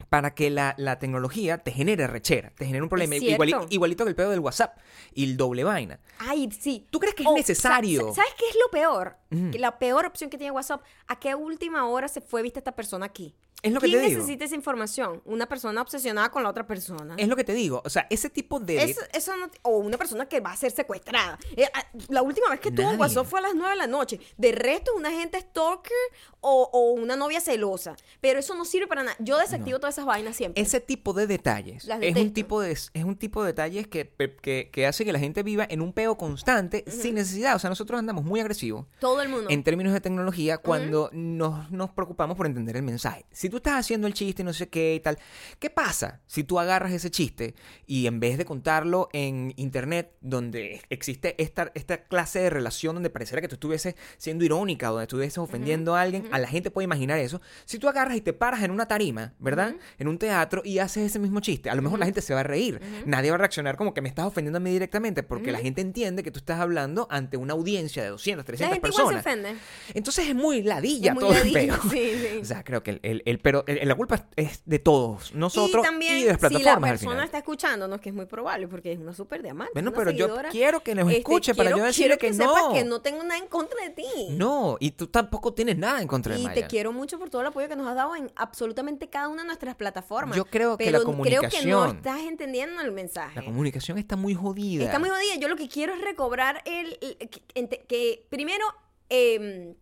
Speaker 2: para que la, la tecnología te genere rechera, te genere un problema.
Speaker 1: Es
Speaker 2: Iguali-
Speaker 1: cierto.
Speaker 2: igualito que el pedo del WhatsApp y el doble vaina.
Speaker 1: Ay, sí.
Speaker 2: ¿Tú crees que es
Speaker 1: O,
Speaker 2: necesario?
Speaker 1: sa- ¿Sabes qué es lo peor? La peor opción que tiene WhatsApp, ¿a qué última hora se fue, viste esta persona aquí?
Speaker 2: Es lo que
Speaker 1: ¿Quién
Speaker 2: te digo.
Speaker 1: necesita esa información? Una persona obsesionada con la otra persona.
Speaker 2: Es lo que te digo. O sea, ese tipo de...
Speaker 1: Eso, eso no- o una persona que va a ser secuestrada. Eh, ah, la última vez que tuvo. WhatsApp fue a las 9 de la noche. De resto, una gente stalker o, o una novia celosa. Pero eso no sirve para nada. Yo desactivo todas esas vainas siempre.
Speaker 2: Ese tipo de detalles
Speaker 1: Las
Speaker 2: es un tipo de es un tipo de detalles que, que, que hace que la gente viva en un peo constante sin necesidad. O sea, nosotros andamos muy agresivos
Speaker 1: Todo el mundo.
Speaker 2: en términos de tecnología cuando nos, nos preocupamos por entender el mensaje. Si tú estás haciendo el chiste y no sé qué y tal, ¿qué pasa si tú agarras ese chiste y en vez de contarlo en internet donde existe esta, esta clase de relación donde pareciera que tú estuvieses siendo irónica, donde estuvieses ofendiendo a alguien, a la gente puede imaginar eso. Si tú agarras y te paras en una tarima, ¿verdad? En un teatro y haces ese mismo chiste, a lo mejor la gente se va a reír. Nadie va a reaccionar como que me estás ofendiendo a mí directamente porque la gente entiende que tú estás hablando ante una audiencia de 200,
Speaker 1: la
Speaker 2: 300
Speaker 1: gente se ofende.
Speaker 2: Entonces es muy ladilla
Speaker 1: Es muy
Speaker 2: todo
Speaker 1: ladilla,
Speaker 2: el peo.
Speaker 1: sí, sí. (laughs)
Speaker 2: O sea, creo que el, el- el- pero el- la culpa es de todos, nosotros
Speaker 1: y también,
Speaker 2: y de las
Speaker 1: si la
Speaker 2: plataformas
Speaker 1: persona está escuchándonos, que es muy probable, porque es una súper diamante.
Speaker 2: Bueno, pero yo quiero que nos
Speaker 1: este,
Speaker 2: escuche para
Speaker 1: quiero-
Speaker 2: yo decirle
Speaker 1: quiero
Speaker 2: que
Speaker 1: sepas
Speaker 2: no.
Speaker 1: que no tengo nada en contra de ti.
Speaker 2: No, y tú tampoco tienes nada en contra de
Speaker 1: Y
Speaker 2: Maya.
Speaker 1: te quiero mucho por todo el apoyo que nos has dado en absolutamente cada una de nuestras plataformas.
Speaker 2: Yo creo que
Speaker 1: pero
Speaker 2: la
Speaker 1: creo que no
Speaker 2: comunicación-
Speaker 1: estás entendiendo el mensaje.
Speaker 2: La comunicación está muy jodida.
Speaker 1: Está muy jodida. Yo lo que quiero es recobrar el... que, que primero, em,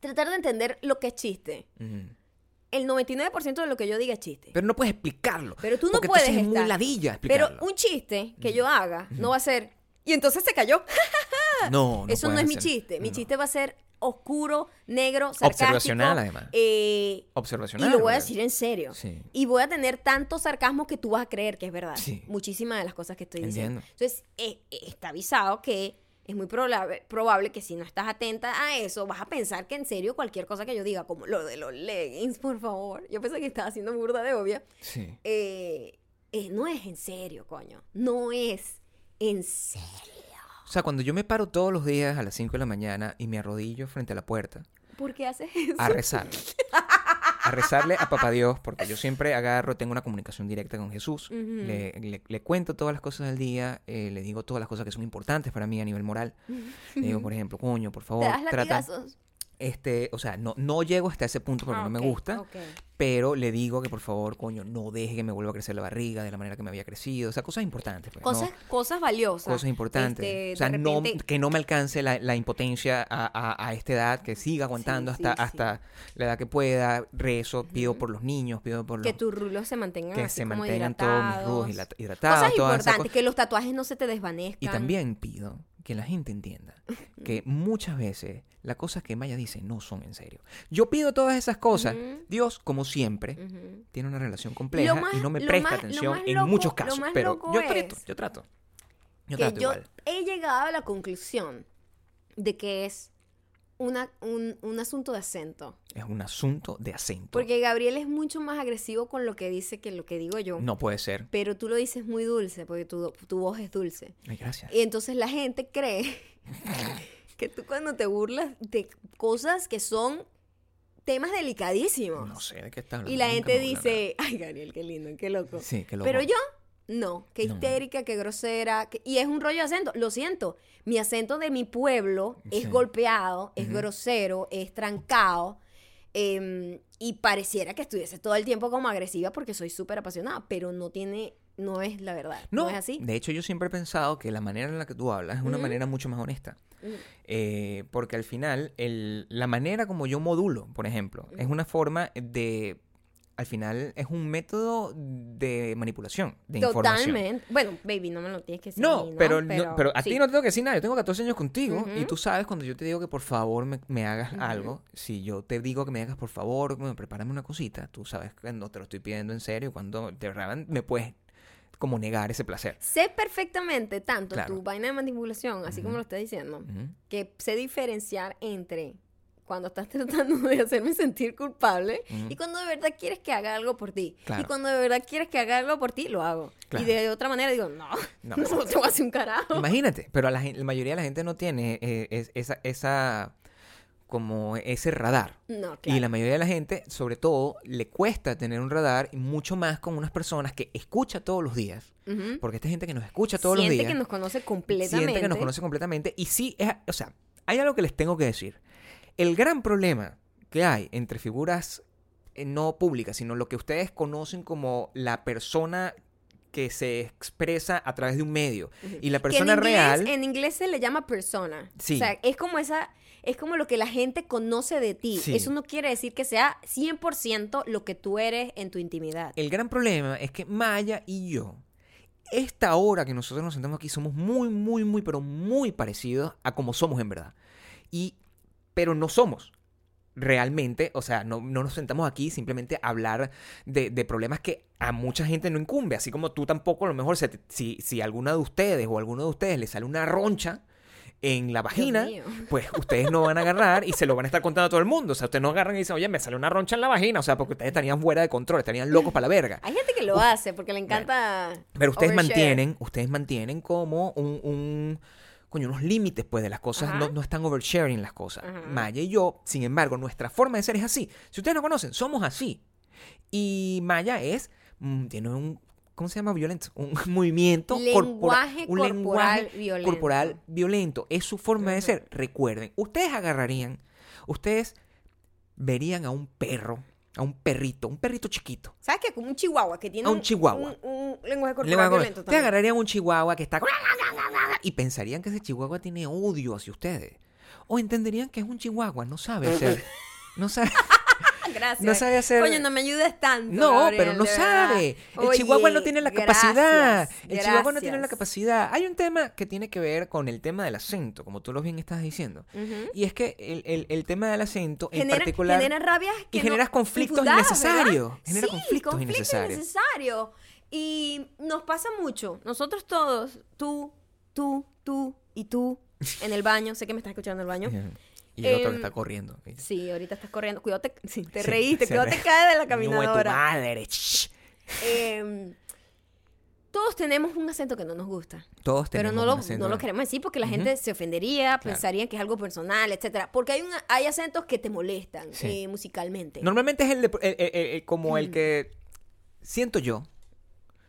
Speaker 1: tratar de entender lo que es chiste.
Speaker 2: Ujú.
Speaker 1: El 99% de lo que yo diga es chiste.
Speaker 2: Pero no puedes explicarlo.
Speaker 1: Pero tú no
Speaker 2: porque
Speaker 1: puedes
Speaker 2: es muy ladilla
Speaker 1: Pero
Speaker 2: explicarlo.
Speaker 1: un chiste que yo haga no va a ser... Y entonces se cayó. (laughs)
Speaker 2: no, no
Speaker 1: Eso no es mi chiste. Mi
Speaker 2: no.
Speaker 1: chiste va a ser oscuro, negro, sarcástico.
Speaker 2: Observacional, además.
Speaker 1: eh,
Speaker 2: Observacional.
Speaker 1: y lo voy a decir en serio.
Speaker 2: Sí.
Speaker 1: Y voy a tener tanto sarcasmo que tú vas a creer que es verdad.
Speaker 2: Sí.
Speaker 1: Muchísimas de las cosas que estoy diciendo. Entonces, eh, eh, está avisado que es muy probable, probable que si no estás atenta a eso, vas a pensar que en serio cualquier cosa que yo diga, como lo de los leggings, por favor. Yo pensé que estaba haciendo burda de obvia.
Speaker 2: Sí.
Speaker 1: Eh, eh, no es en serio, coño. No es en serio.
Speaker 2: O sea, cuando yo me paro todos los días a las 5 de la mañana y me arrodillo frente a la puerta
Speaker 1: ¿Por qué haces eso?
Speaker 2: a rezar. (laughs) A rezarle a Papá Dios, porque yo (laughs) siempre agarro, tengo una comunicación directa con Jesús. le, le- le cuento todas las cosas del día, eh, le digo todas las cosas que son importantes para mí a nivel moral. Le digo, por (laughs) ejemplo, coño, por favor,
Speaker 1: ¿Te das
Speaker 2: trata.
Speaker 1: latigazos?
Speaker 2: Este, o sea, no, no llego hasta ese punto porque
Speaker 1: Ah,
Speaker 2: no me gusta, pero le digo que por favor, coño, no deje que me vuelva a crecer la barriga de la manera que me había crecido. O sea, cosas importantes. pues, ¿no?
Speaker 1: Cosas, cosas valiosas.
Speaker 2: cosas importantes.
Speaker 1: Este,
Speaker 2: o sea, no, que no me alcance la, la impotencia a, a- a esta edad, que siga aguantando
Speaker 1: Sí,
Speaker 2: hasta,
Speaker 1: sí, sí.
Speaker 2: hasta la edad que pueda. Rezo, pido por los niños, pido por
Speaker 1: que
Speaker 2: los...
Speaker 1: tus rulos se mantengan
Speaker 2: que
Speaker 1: así
Speaker 2: se
Speaker 1: como
Speaker 2: mantengan todos mis rudos
Speaker 1: hidratados.
Speaker 2: hidrat- hidratados.
Speaker 1: Cosas
Speaker 2: todas
Speaker 1: importantes,
Speaker 2: cosas.
Speaker 1: que los tatuajes no se te desvanezcan.
Speaker 2: Y también pido que la gente entienda que muchas veces las cosas que Maya dice no son en serio. Yo pido todas esas cosas. Dios, como siempre, tiene una relación compleja
Speaker 1: más-
Speaker 2: y no me presta
Speaker 1: más-
Speaker 2: atención en
Speaker 1: loco-
Speaker 2: muchos casos. Pero yo trato, yo trato. Yo
Speaker 1: que
Speaker 2: trato
Speaker 1: yo
Speaker 2: igual.
Speaker 1: he llegado a la conclusión de que es una, un, un asunto de acento.
Speaker 2: Es un asunto de acento.
Speaker 1: Porque Gabriel es mucho más agresivo con lo que dice que lo que digo yo.
Speaker 2: No puede ser.
Speaker 1: Pero tú lo dices muy dulce, porque tu, tu voz es dulce.
Speaker 2: Ay, gracias.
Speaker 1: Y entonces la gente cree (laughs) que tú cuando te burlas de cosas que son temas delicadísimos.
Speaker 2: No sé de qué estás hablando.
Speaker 1: y la gente dice, ay Gabriel, qué lindo, qué loco.
Speaker 2: Sí, que lo
Speaker 1: Pero yo, no, qué
Speaker 2: No.
Speaker 1: histérica, qué grosera. que- Y es un rollo de acento. Lo siento, mi acento de mi pueblo
Speaker 2: Sí.
Speaker 1: es golpeado, es grosero, es trancado. em, y pareciera que estuviese todo el tiempo como agresiva porque soy súper apasionada, pero no tiene, no es la verdad. No,
Speaker 2: No,
Speaker 1: es así.
Speaker 2: de hecho yo siempre he pensado que la manera en la que tú hablas es una manera mucho más honesta. Eh, porque al final, el- la manera como yo modulo, por ejemplo, es una forma de... Al final es un método de manipulación, de información.
Speaker 1: Totalmente. Bueno, baby, no me lo tienes que decir.
Speaker 2: No, pero, no- pero a
Speaker 1: sí.
Speaker 2: ti no te tengo que decir nada. Yo tengo 14 años contigo y tú sabes cuando yo te digo que por favor me, me hagas algo, si yo te digo que me hagas por favor, bueno, prepárame una cosita, tú sabes cuando te lo estoy pidiendo en serio, cuando de verdad me puedes como negar ese placer.
Speaker 1: Sé perfectamente tanto
Speaker 2: Claro.
Speaker 1: tu vaina de manipulación, así como lo estás diciendo, que sé diferenciar entre cuando estás (laughs) tratando de hacerme sentir culpable y cuando de verdad quieres que haga algo por ti.
Speaker 2: Claro.
Speaker 1: Y cuando de verdad quieres que haga algo por ti, lo hago.
Speaker 2: Claro.
Speaker 1: Y de otra manera digo, no,
Speaker 2: No. (laughs)
Speaker 1: no, te voy a hacer un carajo.
Speaker 2: Imagínate, pero la, la mayoría de la gente no tiene eh, es- esa, esa, como ese radar.
Speaker 1: No,
Speaker 2: Y
Speaker 1: claro.
Speaker 2: la mayoría de la gente, sobre todo, le cuesta tener un radar y mucho más con unas personas que escucha todos los días. Porque esta gente que nos escucha todos
Speaker 1: Siente
Speaker 2: los días.
Speaker 1: que nos conoce completamente.
Speaker 2: Siente que nos conoce completamente. Y sí, es, o sea, hay algo que les tengo que decir. El gran problema que hay entre figuras eh, no pública, sino lo que ustedes conocen como la persona que se expresa a través de un medio. Y la
Speaker 1: en
Speaker 2: persona
Speaker 1: inglés-
Speaker 2: real...
Speaker 1: En inglés se le llama persona.
Speaker 2: Sí.
Speaker 1: O sea, es como esa. Es como lo que la gente conoce de ti.
Speaker 2: Sí.
Speaker 1: Eso no quiere decir que sea 100% lo que tú eres en tu intimidad.
Speaker 2: El gran problema es que Maya y yo, esta hora que nosotros nos sentamos aquí, somos muy, muy, muy, pero muy parecidos a como somos en verdad. Y, pero no somos realmente, o sea, no, no nos sentamos aquí simplemente a hablar de, de problemas que a mucha gente no incumbe, así como tú tampoco, a lo mejor se te- si, si alguna de ustedes o alguno de ustedes le sale una roncha en la vagina, (laughs) pues ustedes no van a agarrar y se lo van a estar contando a todo el mundo. O sea, ustedes no agarran y dicen, oye, me sale una roncha en la vagina. O sea, porque ustedes estarían fuera de control, estarían locos para la verga.
Speaker 1: Hay gente que lo hace porque le encanta.
Speaker 2: Pero ustedes
Speaker 1: overshare.
Speaker 2: mantienen, ustedes mantienen como un, un coño, unos límites, pues, de las cosas. No, no están oversharing las cosas.
Speaker 1: Ajá.
Speaker 2: Maya y yo, sin embargo, nuestra forma de ser es así. Si ustedes no conocen, somos así. Y Maya es, mm, tiene un, ¿cómo se llama? Violento. Un (laughs) movimiento
Speaker 1: Lenguaje
Speaker 2: corporal. Un
Speaker 1: corporal
Speaker 2: lenguaje
Speaker 1: violento.
Speaker 2: corporal violento. Es su forma de ser. Recuerden, ustedes agarrarían, ustedes verían a un perro, a un perrito, un perrito chiquito.
Speaker 1: ¿Sabes qué? Como un chihuahua que tiene
Speaker 2: A un chihuahua.
Speaker 1: Un, un lenguaje corporal violento también.
Speaker 2: agarrarían un chihuahua que está... Y pensarían que ese chihuahua tiene odio hacia ustedes. O entenderían que es un chihuahua, no sabe hacer... (laughs) No sabe... (laughs)
Speaker 1: Gracias.
Speaker 2: no sabe hacer-
Speaker 1: Coño, no me ayudes tanto.
Speaker 2: No,
Speaker 1: Gabriel,
Speaker 2: pero no sabe. El chihuahua no tiene la capacidad.
Speaker 1: gracias,
Speaker 2: El chihuahua no tiene la capacidad. Hay un tema que tiene que ver con el tema del acento, como tú lo bien estás diciendo. Y es que el, el- el tema del acento en
Speaker 1: Genera,
Speaker 2: particular...
Speaker 1: genera rabias
Speaker 2: y
Speaker 1: que no-
Speaker 2: generas conflictos innecesarios.
Speaker 1: ¿verdad?
Speaker 2: Genera
Speaker 1: Sí,
Speaker 2: conflictos innecesarios.
Speaker 1: innecesarios. Y nos pasa mucho. Nosotros todos, tú, tú, tú y tú, en el baño. Sé que me estás escuchando en el baño.
Speaker 2: Y el otro
Speaker 1: Em,
Speaker 2: que está corriendo.
Speaker 1: Sí, ahorita estás corriendo. Cuidado, te, (laughs) sí, te
Speaker 2: Sí,
Speaker 1: reíste. Cuidado,
Speaker 2: re-
Speaker 1: te caes de la (laughs)
Speaker 2: tu
Speaker 1: caminadora.
Speaker 2: madre. shh.
Speaker 1: Em, todos tenemos un acento que no nos gusta.
Speaker 2: Todos
Speaker 1: Pero
Speaker 2: tenemos
Speaker 1: no
Speaker 2: un
Speaker 1: lo,
Speaker 2: acento.
Speaker 1: no lo queremos decir porque la gente se ofendería,
Speaker 2: Claro.
Speaker 1: pensarían que es algo personal, etcétera. Porque hay, una, hay acentos que te molestan
Speaker 2: Sí.
Speaker 1: eh, musicalmente.
Speaker 2: Normalmente es el, de- el- el- el- como
Speaker 1: Mm.
Speaker 2: el que siento yo,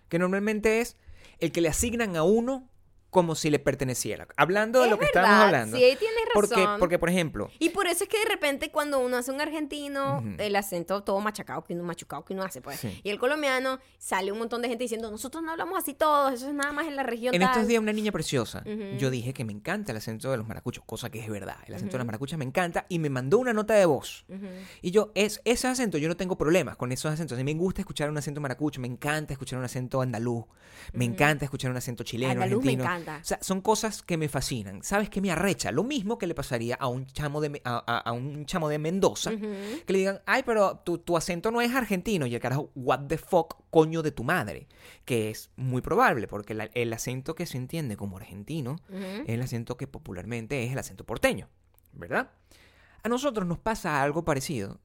Speaker 2: que normalmente es el que le asignan a uno como si le perteneciera. Hablando de
Speaker 1: Es
Speaker 2: lo que
Speaker 1: verdad,
Speaker 2: estábamos hablando.
Speaker 1: Sí, tienes
Speaker 2: porque,
Speaker 1: razón.
Speaker 2: porque, por ejemplo,
Speaker 1: Y por eso es que de repente cuando uno hace un argentino, el acento todo machacado que uno machucado que uno hace, pues.
Speaker 2: Sí.
Speaker 1: Y el colombiano sale un montón de gente diciendo, nosotros no hablamos así todos, eso es nada más en la región
Speaker 2: en
Speaker 1: tal".
Speaker 2: estos días una niña preciosa, yo dije que me encanta el acento de los maracuchos, cosa que es verdad. El acento de los maracuchos me encanta y me mandó una nota de voz. Y yo, es, ese acento, yo no tengo problemas con esos acentos. A mí me gusta escuchar un acento maracucho, me encanta escuchar un acento andaluz, me encanta escuchar un acento chileno,
Speaker 1: Andaluz me
Speaker 2: argentino.
Speaker 1: Encanta.
Speaker 2: O sea, son cosas que me fascinan. ¿Sabes qué me arrecha? Lo mismo que le pasaría a un chamo de, a, a- a un chamo de Mendoza, que le digan, ay, pero tu, tu acento no es argentino. Y el carajo, what the fuck, coño de tu madre. Que es muy probable, porque la- el acento que se entiende como argentino es el acento que popularmente es el acento porteño, ¿verdad? A nosotros nos pasa algo parecido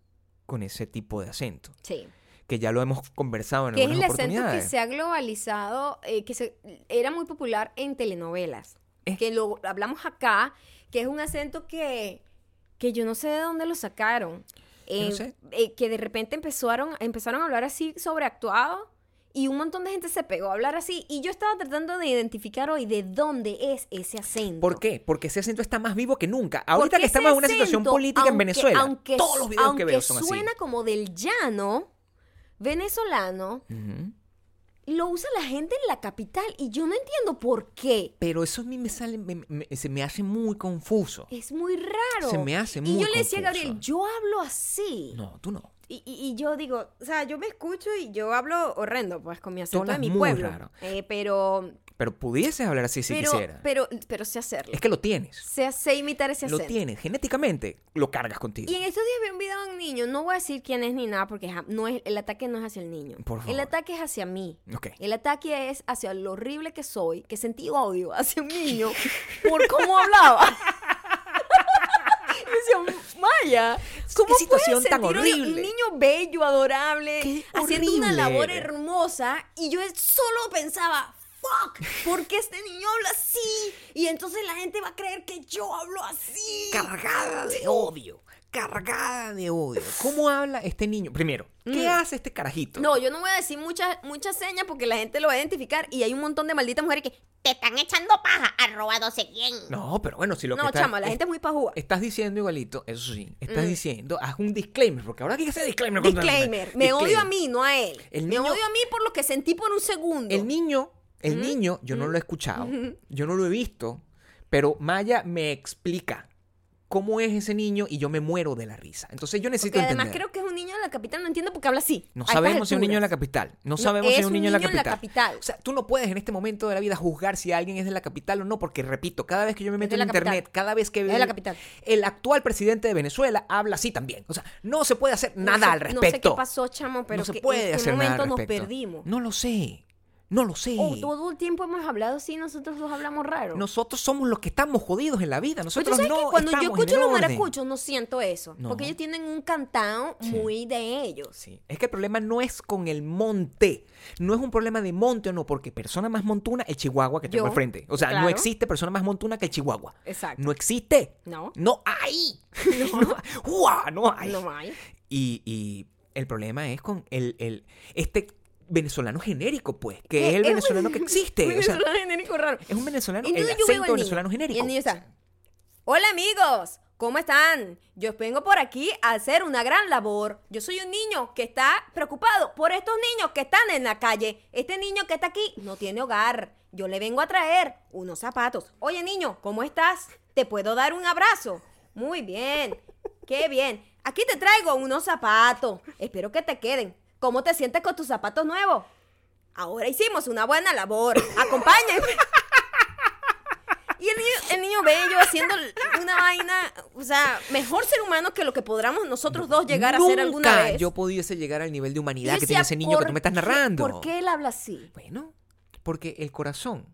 Speaker 2: con ese tipo de acento,
Speaker 1: Sí.
Speaker 2: Que ya lo hemos conversado en
Speaker 1: Que es el
Speaker 2: algunas
Speaker 1: acento que
Speaker 2: oportunidades.
Speaker 1: se ha globalizado, eh, que se, era muy popular en telenovelas.
Speaker 2: Es-
Speaker 1: Que lo hablamos acá, que es un acento que, que yo no sé de dónde lo sacaron.
Speaker 2: Yo no
Speaker 1: Eh,
Speaker 2: sé.
Speaker 1: eh, que de repente empezaron, empezaron a hablar así sobreactuado y un montón de gente se pegó a hablar así. Y yo estaba tratando de identificar hoy de dónde es ese acento.
Speaker 2: ¿Por qué? Porque ese acento está más vivo que nunca. Ahorita que estamos en una situación política en
Speaker 1: aunque-
Speaker 2: Venezuela,
Speaker 1: aunque-
Speaker 2: todos los videos que
Speaker 1: aunque
Speaker 2: veo son así.
Speaker 1: suena como del llano venezolano, lo usa la gente en la capital y yo no entiendo por qué.
Speaker 2: Pero eso a mí me sale, me- me- se me hace muy confuso.
Speaker 1: Es muy raro.
Speaker 2: Se me hace
Speaker 1: Y
Speaker 2: muy
Speaker 1: yo le decía a
Speaker 2: confuso.
Speaker 1: Gabriel, yo hablo así.
Speaker 2: No, tú no.
Speaker 1: Y, y- y yo digo, o sea, yo me escucho y yo hablo horrendo, pues, con mi acento de mi
Speaker 2: muy
Speaker 1: pueblo.
Speaker 2: raro.
Speaker 1: Eh, pero,
Speaker 2: Pero pudieses hablar así si
Speaker 1: pero,
Speaker 2: quisiera.
Speaker 1: pero, pero sé hacerlo.
Speaker 2: es que lo tienes.
Speaker 1: sé, sé imitar ese
Speaker 2: Lo
Speaker 1: acento.
Speaker 2: tienes. Genéticamente lo cargas contigo.
Speaker 1: Y en estos días vi un video de un niño, no voy a decir quién es ni nada, porque no es, el ataque no es hacia el niño.
Speaker 2: Por favor.
Speaker 1: El ataque es hacia mí.
Speaker 2: Ok.
Speaker 1: El ataque es hacia lo horrible que soy, que sentí odio hacia un niño por cómo hablaba. Me (laughs) decía, Maya, ¿cómo
Speaker 2: Qué situación
Speaker 1: puedes
Speaker 2: tan horrible.
Speaker 1: Un niño bello, adorable, haciendo una labor hermosa, y yo solo pensaba, fuck? ¿Por qué este niño habla así? Y entonces la gente va a creer que yo hablo así.
Speaker 2: Cargada de odio. Cargada de odio. ¿Cómo habla este niño? Primero, ¿qué hace este carajito?
Speaker 1: Mm. No, yo no voy a decir muchas muchas señas porque la gente lo va a identificar y hay un montón de malditas mujeres que
Speaker 3: Te están echando paja, arroba no sé quién.
Speaker 2: No, pero bueno, si lo que
Speaker 1: no,
Speaker 2: estás-
Speaker 1: chama, la
Speaker 2: es-
Speaker 1: gente es muy pajúa.
Speaker 2: estás diciendo igualito, eso sí, estás
Speaker 1: Mm.
Speaker 2: diciendo, haz un disclaimer, porque ahora hay que hacer disclaimer.
Speaker 1: Disclaimer, me odio a mí, no a él.
Speaker 2: El
Speaker 1: Me
Speaker 2: niño-
Speaker 1: odio a mí por lo que sentí por un segundo.
Speaker 2: El niño, el niño, yo no lo he escuchado, yo no lo he visto, pero Maya me explica cómo es ese niño y yo me muero de la risa. Entonces yo necesito
Speaker 1: Porque además
Speaker 2: entender.
Speaker 1: creo que es un niño de la capital, no entiendo por qué habla así.
Speaker 2: No sabemos si es un niño de la capital. No
Speaker 1: No,
Speaker 2: sabemos si
Speaker 1: es
Speaker 2: un niño, de la capital.
Speaker 1: capital.
Speaker 2: O sea, tú no puedes en este momento de la vida juzgar si alguien es de la capital o no, porque repito, cada vez que yo me meto en
Speaker 1: capital.
Speaker 2: internet, cada vez que veo
Speaker 1: la capital.
Speaker 2: el actual presidente de Venezuela habla así también. O sea, no se puede hacer
Speaker 1: No
Speaker 2: nada
Speaker 1: sé-
Speaker 2: al respecto.
Speaker 1: No sé qué pasó, chamo, pero
Speaker 2: no se
Speaker 1: que-
Speaker 2: puede
Speaker 1: en qué
Speaker 2: nada
Speaker 1: momento
Speaker 2: al
Speaker 1: nos perdimos.
Speaker 2: No lo sé. No lo sé.
Speaker 1: Todo el tiempo hemos hablado así, nosotros dos hablamos raro.
Speaker 2: Nosotros somos los que estamos jodidos en la vida.
Speaker 1: Pero
Speaker 2: Nosotros
Speaker 1: tú sabes
Speaker 2: no
Speaker 1: que cuando yo escucho los maracuchos no siento eso.
Speaker 2: No.
Speaker 1: Porque ellos tienen un cantado
Speaker 2: Sí.
Speaker 1: muy de ellos.
Speaker 2: Sí. Es que el problema no es con el monte. No es un problema de monte o no, porque persona más montuna, el chihuahua que tengo al frente. O sea, no existe persona más montuna que el chihuahua.
Speaker 1: Exacto.
Speaker 2: No existe.
Speaker 1: No.
Speaker 2: No hay. (laughs) No, (laughs) ¡Uah! no hay.
Speaker 1: No hay.
Speaker 2: Y, y el problema es con el, el este venezolano genérico, pues, que
Speaker 1: ¿Qué?
Speaker 2: es el venezolano que (laughs) existe. O sea,
Speaker 1: venezolano genérico raro.
Speaker 2: es un venezolano, el acento venezolano genérico.
Speaker 1: Y el niño está. Hola amigos, ¿cómo están? Yo vengo por aquí a hacer una gran labor. Yo soy un niño que está preocupado por estos niños que están en la calle. Este niño que está aquí no tiene hogar. Yo le vengo a traer unos zapatos. Oye niño, ¿cómo estás? ¿Te puedo dar un abrazo? Muy bien, qué bien. Aquí te traigo unos zapatos. Espero que te queden. ¿Cómo te sientes con tus zapatos nuevos? Ahora hicimos una buena labor. Acompáñenme. Y el niño, el niño bello haciendo una vaina, o sea, mejor ser humano que lo que podamos nosotros dos llegar a ser alguna vez.
Speaker 2: yo pudiese llegar al nivel de humanidad que tiene ese niño que
Speaker 1: ¿por
Speaker 2: tú me estás narrando.
Speaker 1: ¿Por qué él habla así?
Speaker 2: Bueno, porque el corazón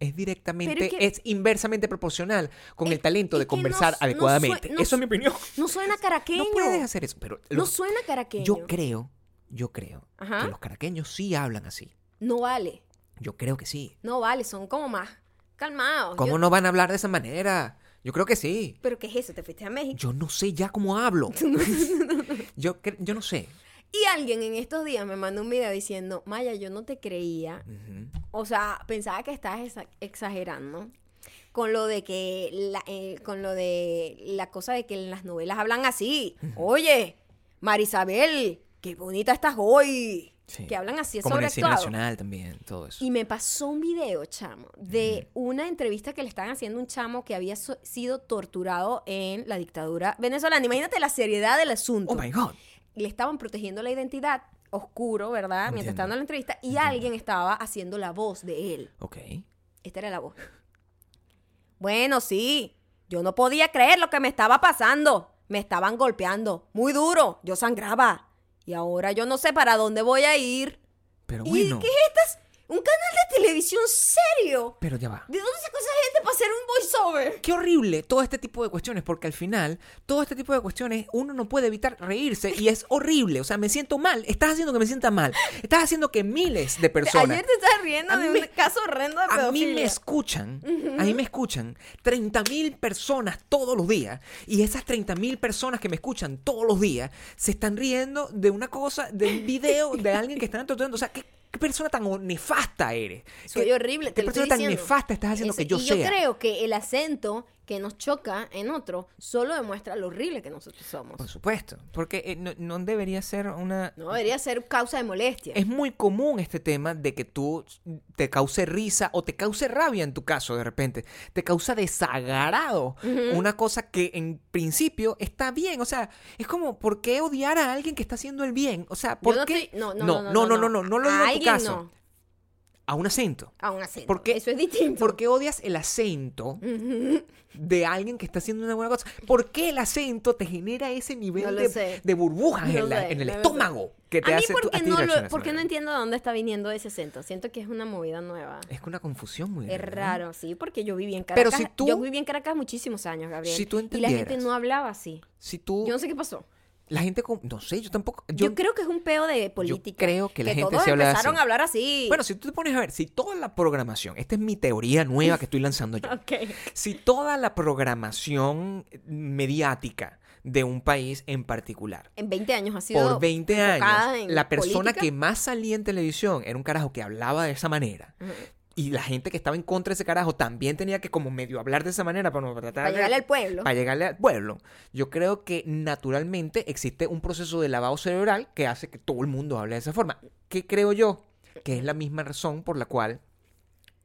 Speaker 2: es directamente,
Speaker 1: es que-
Speaker 2: es inversamente proporcional con
Speaker 1: Es-
Speaker 2: el talento de
Speaker 1: no
Speaker 2: conversar
Speaker 1: no
Speaker 2: adecuadamente.
Speaker 1: no
Speaker 2: Eso es mi opinión.
Speaker 1: No suena (laughs) caraqueño.
Speaker 2: No puedes hacer eso, pero
Speaker 1: No suena caraqueño.
Speaker 2: yo creo, yo creo
Speaker 1: Ajá.
Speaker 2: que los caraqueños sí hablan así.
Speaker 1: No vale.
Speaker 2: Yo creo que sí.
Speaker 1: No vale, son como más calmados.
Speaker 2: ¿Cómo
Speaker 1: Yo-
Speaker 2: no van a hablar de esa manera? Yo creo que sí.
Speaker 1: ¿Pero qué es eso? ¿Te fuiste a México?
Speaker 2: Yo no sé ya cómo hablo. (laughs) yo, yo no sé.
Speaker 1: Y alguien en estos días me mandó un video diciendo, Maya, yo no te creía. O sea, pensaba que estabas exa- exagerando con lo de que la, eh, con lo de la cosa de que en las novelas hablan así. Oye, Marisabel, qué bonita estás hoy.
Speaker 2: Sí.
Speaker 1: Que hablan así
Speaker 2: Como en el cine nacional también, todo eso.
Speaker 1: Y me pasó un video, chamo, de una entrevista que le estaban haciendo un chamo que había so- sido torturado en la dictadura venezolana. Imagínate la seriedad del asunto.
Speaker 2: Oh my God.
Speaker 1: le estaban protegiendo la identidad, oscuro, ¿verdad? Mientras estaba dando la entrevista, y
Speaker 2: Entiendo.
Speaker 1: alguien estaba haciendo la voz de él.
Speaker 2: Ok.
Speaker 1: Esta era la voz. Bueno, sí. Yo no podía creer lo que me estaba pasando. Me estaban golpeando. Muy duro. Yo sangraba. Y ahora yo no sé para dónde voy a ir.
Speaker 2: Pero
Speaker 1: ¿Y
Speaker 2: bueno.
Speaker 1: qué es estas? ¿Un canal de televisión serio?
Speaker 2: Pero ya va.
Speaker 1: ¿De dónde sacó esa gente para hacer un voiceover?
Speaker 2: Qué horrible todo este tipo de cuestiones, porque al final, todo este tipo de cuestiones, uno no puede evitar reírse y es horrible. O sea, me siento mal. Estás haciendo que me sienta mal. Estás haciendo que miles de personas.
Speaker 1: Ayer te estás riendo de
Speaker 2: mí
Speaker 1: un
Speaker 2: me-
Speaker 1: caso horrendo de
Speaker 2: A mí me escuchan, a mí me escuchan 30 mil personas todos los días y esas 30 mil personas que me escuchan todos los días se están riendo de una cosa, de un video de alguien que están torturando. O sea, ¿qué, qué persona tan nefasta eres?
Speaker 1: Soy
Speaker 2: ¿Qué-
Speaker 1: horrible, te
Speaker 2: ¿Qué
Speaker 1: lo
Speaker 2: persona
Speaker 1: estoy
Speaker 2: tan
Speaker 1: diciendo.
Speaker 2: nefasta estás haciendo que yo
Speaker 1: y
Speaker 2: sea?
Speaker 1: yo creo que el acento que nos choca en otro solo demuestra lo horrible que nosotros somos.
Speaker 2: Por supuesto, porque eh, no, no debería ser una...
Speaker 1: No debería ser causa de molestia.
Speaker 2: Es muy común este tema de que tú te cause risa o te cause rabia en tu caso de repente. Te causa desagrado. Una cosa que en principio está bien. O sea, es como, ¿por qué odiar a alguien que está haciendo el bien? O sea, ¿por
Speaker 1: Yo no
Speaker 2: qué?
Speaker 1: estoy- no, no,
Speaker 2: no,
Speaker 1: no,
Speaker 2: no,
Speaker 1: no,
Speaker 2: no, no, no lo digo
Speaker 1: A
Speaker 2: en tu
Speaker 1: alguien
Speaker 2: caso.
Speaker 1: no.
Speaker 2: A un acento.
Speaker 1: A un acento.
Speaker 2: ¿Por qué?
Speaker 1: Eso es distinto.
Speaker 2: ¿Por qué odias el acento de alguien que está haciendo una buena cosa? ¿Por qué el acento te genera ese nivel
Speaker 1: No
Speaker 2: de, burbujas
Speaker 1: No
Speaker 2: en, la-
Speaker 1: sé,
Speaker 2: en el
Speaker 1: no
Speaker 2: estómago que te
Speaker 1: a mí
Speaker 2: hace
Speaker 1: porque
Speaker 2: a ti
Speaker 1: no, lo, porque no entiendo de dónde está viniendo ese acento. Siento que es una movida nueva.
Speaker 2: Es una confusión muy
Speaker 1: Es
Speaker 2: grande, ¿no?
Speaker 1: raro, sí, porque yo viví en
Speaker 2: Pero
Speaker 1: Caracas.
Speaker 2: si tú-
Speaker 1: Yo viví en Caracas muchísimos años, Gabriel.
Speaker 2: Si tú
Speaker 1: y la gente no hablaba así.
Speaker 2: Si tú,
Speaker 1: Yo no sé qué pasó.
Speaker 2: La gente, com- no sé, yo tampoco.
Speaker 1: Yo,
Speaker 2: Yo,
Speaker 1: creo que es un peo de política.
Speaker 2: creo que la gente
Speaker 1: todos
Speaker 2: se habla
Speaker 1: empezaron
Speaker 2: así.
Speaker 1: a hablar así.
Speaker 2: Bueno, si tú te pones a ver, si toda la programación, esta es mi teoría nueva que estoy lanzando yo. (laughs)
Speaker 1: Ok.
Speaker 2: Si toda la programación mediática de un país en particular
Speaker 1: En 20 años ha sido
Speaker 2: por 20
Speaker 1: enfocada
Speaker 2: años,
Speaker 1: en
Speaker 2: la persona
Speaker 1: política.
Speaker 2: que más salía en televisión era un carajo que hablaba de esa manera. Y la gente que estaba en contra de ese carajo también tenía que como medio hablar de esa manera para, no- para tratar
Speaker 1: Para llegarle al pueblo.
Speaker 2: para llegarle al pueblo. Yo creo que naturalmente existe un proceso de lavado cerebral que hace que todo el mundo hable de esa forma. ¿Qué creo yo? Que es la misma razón por la cual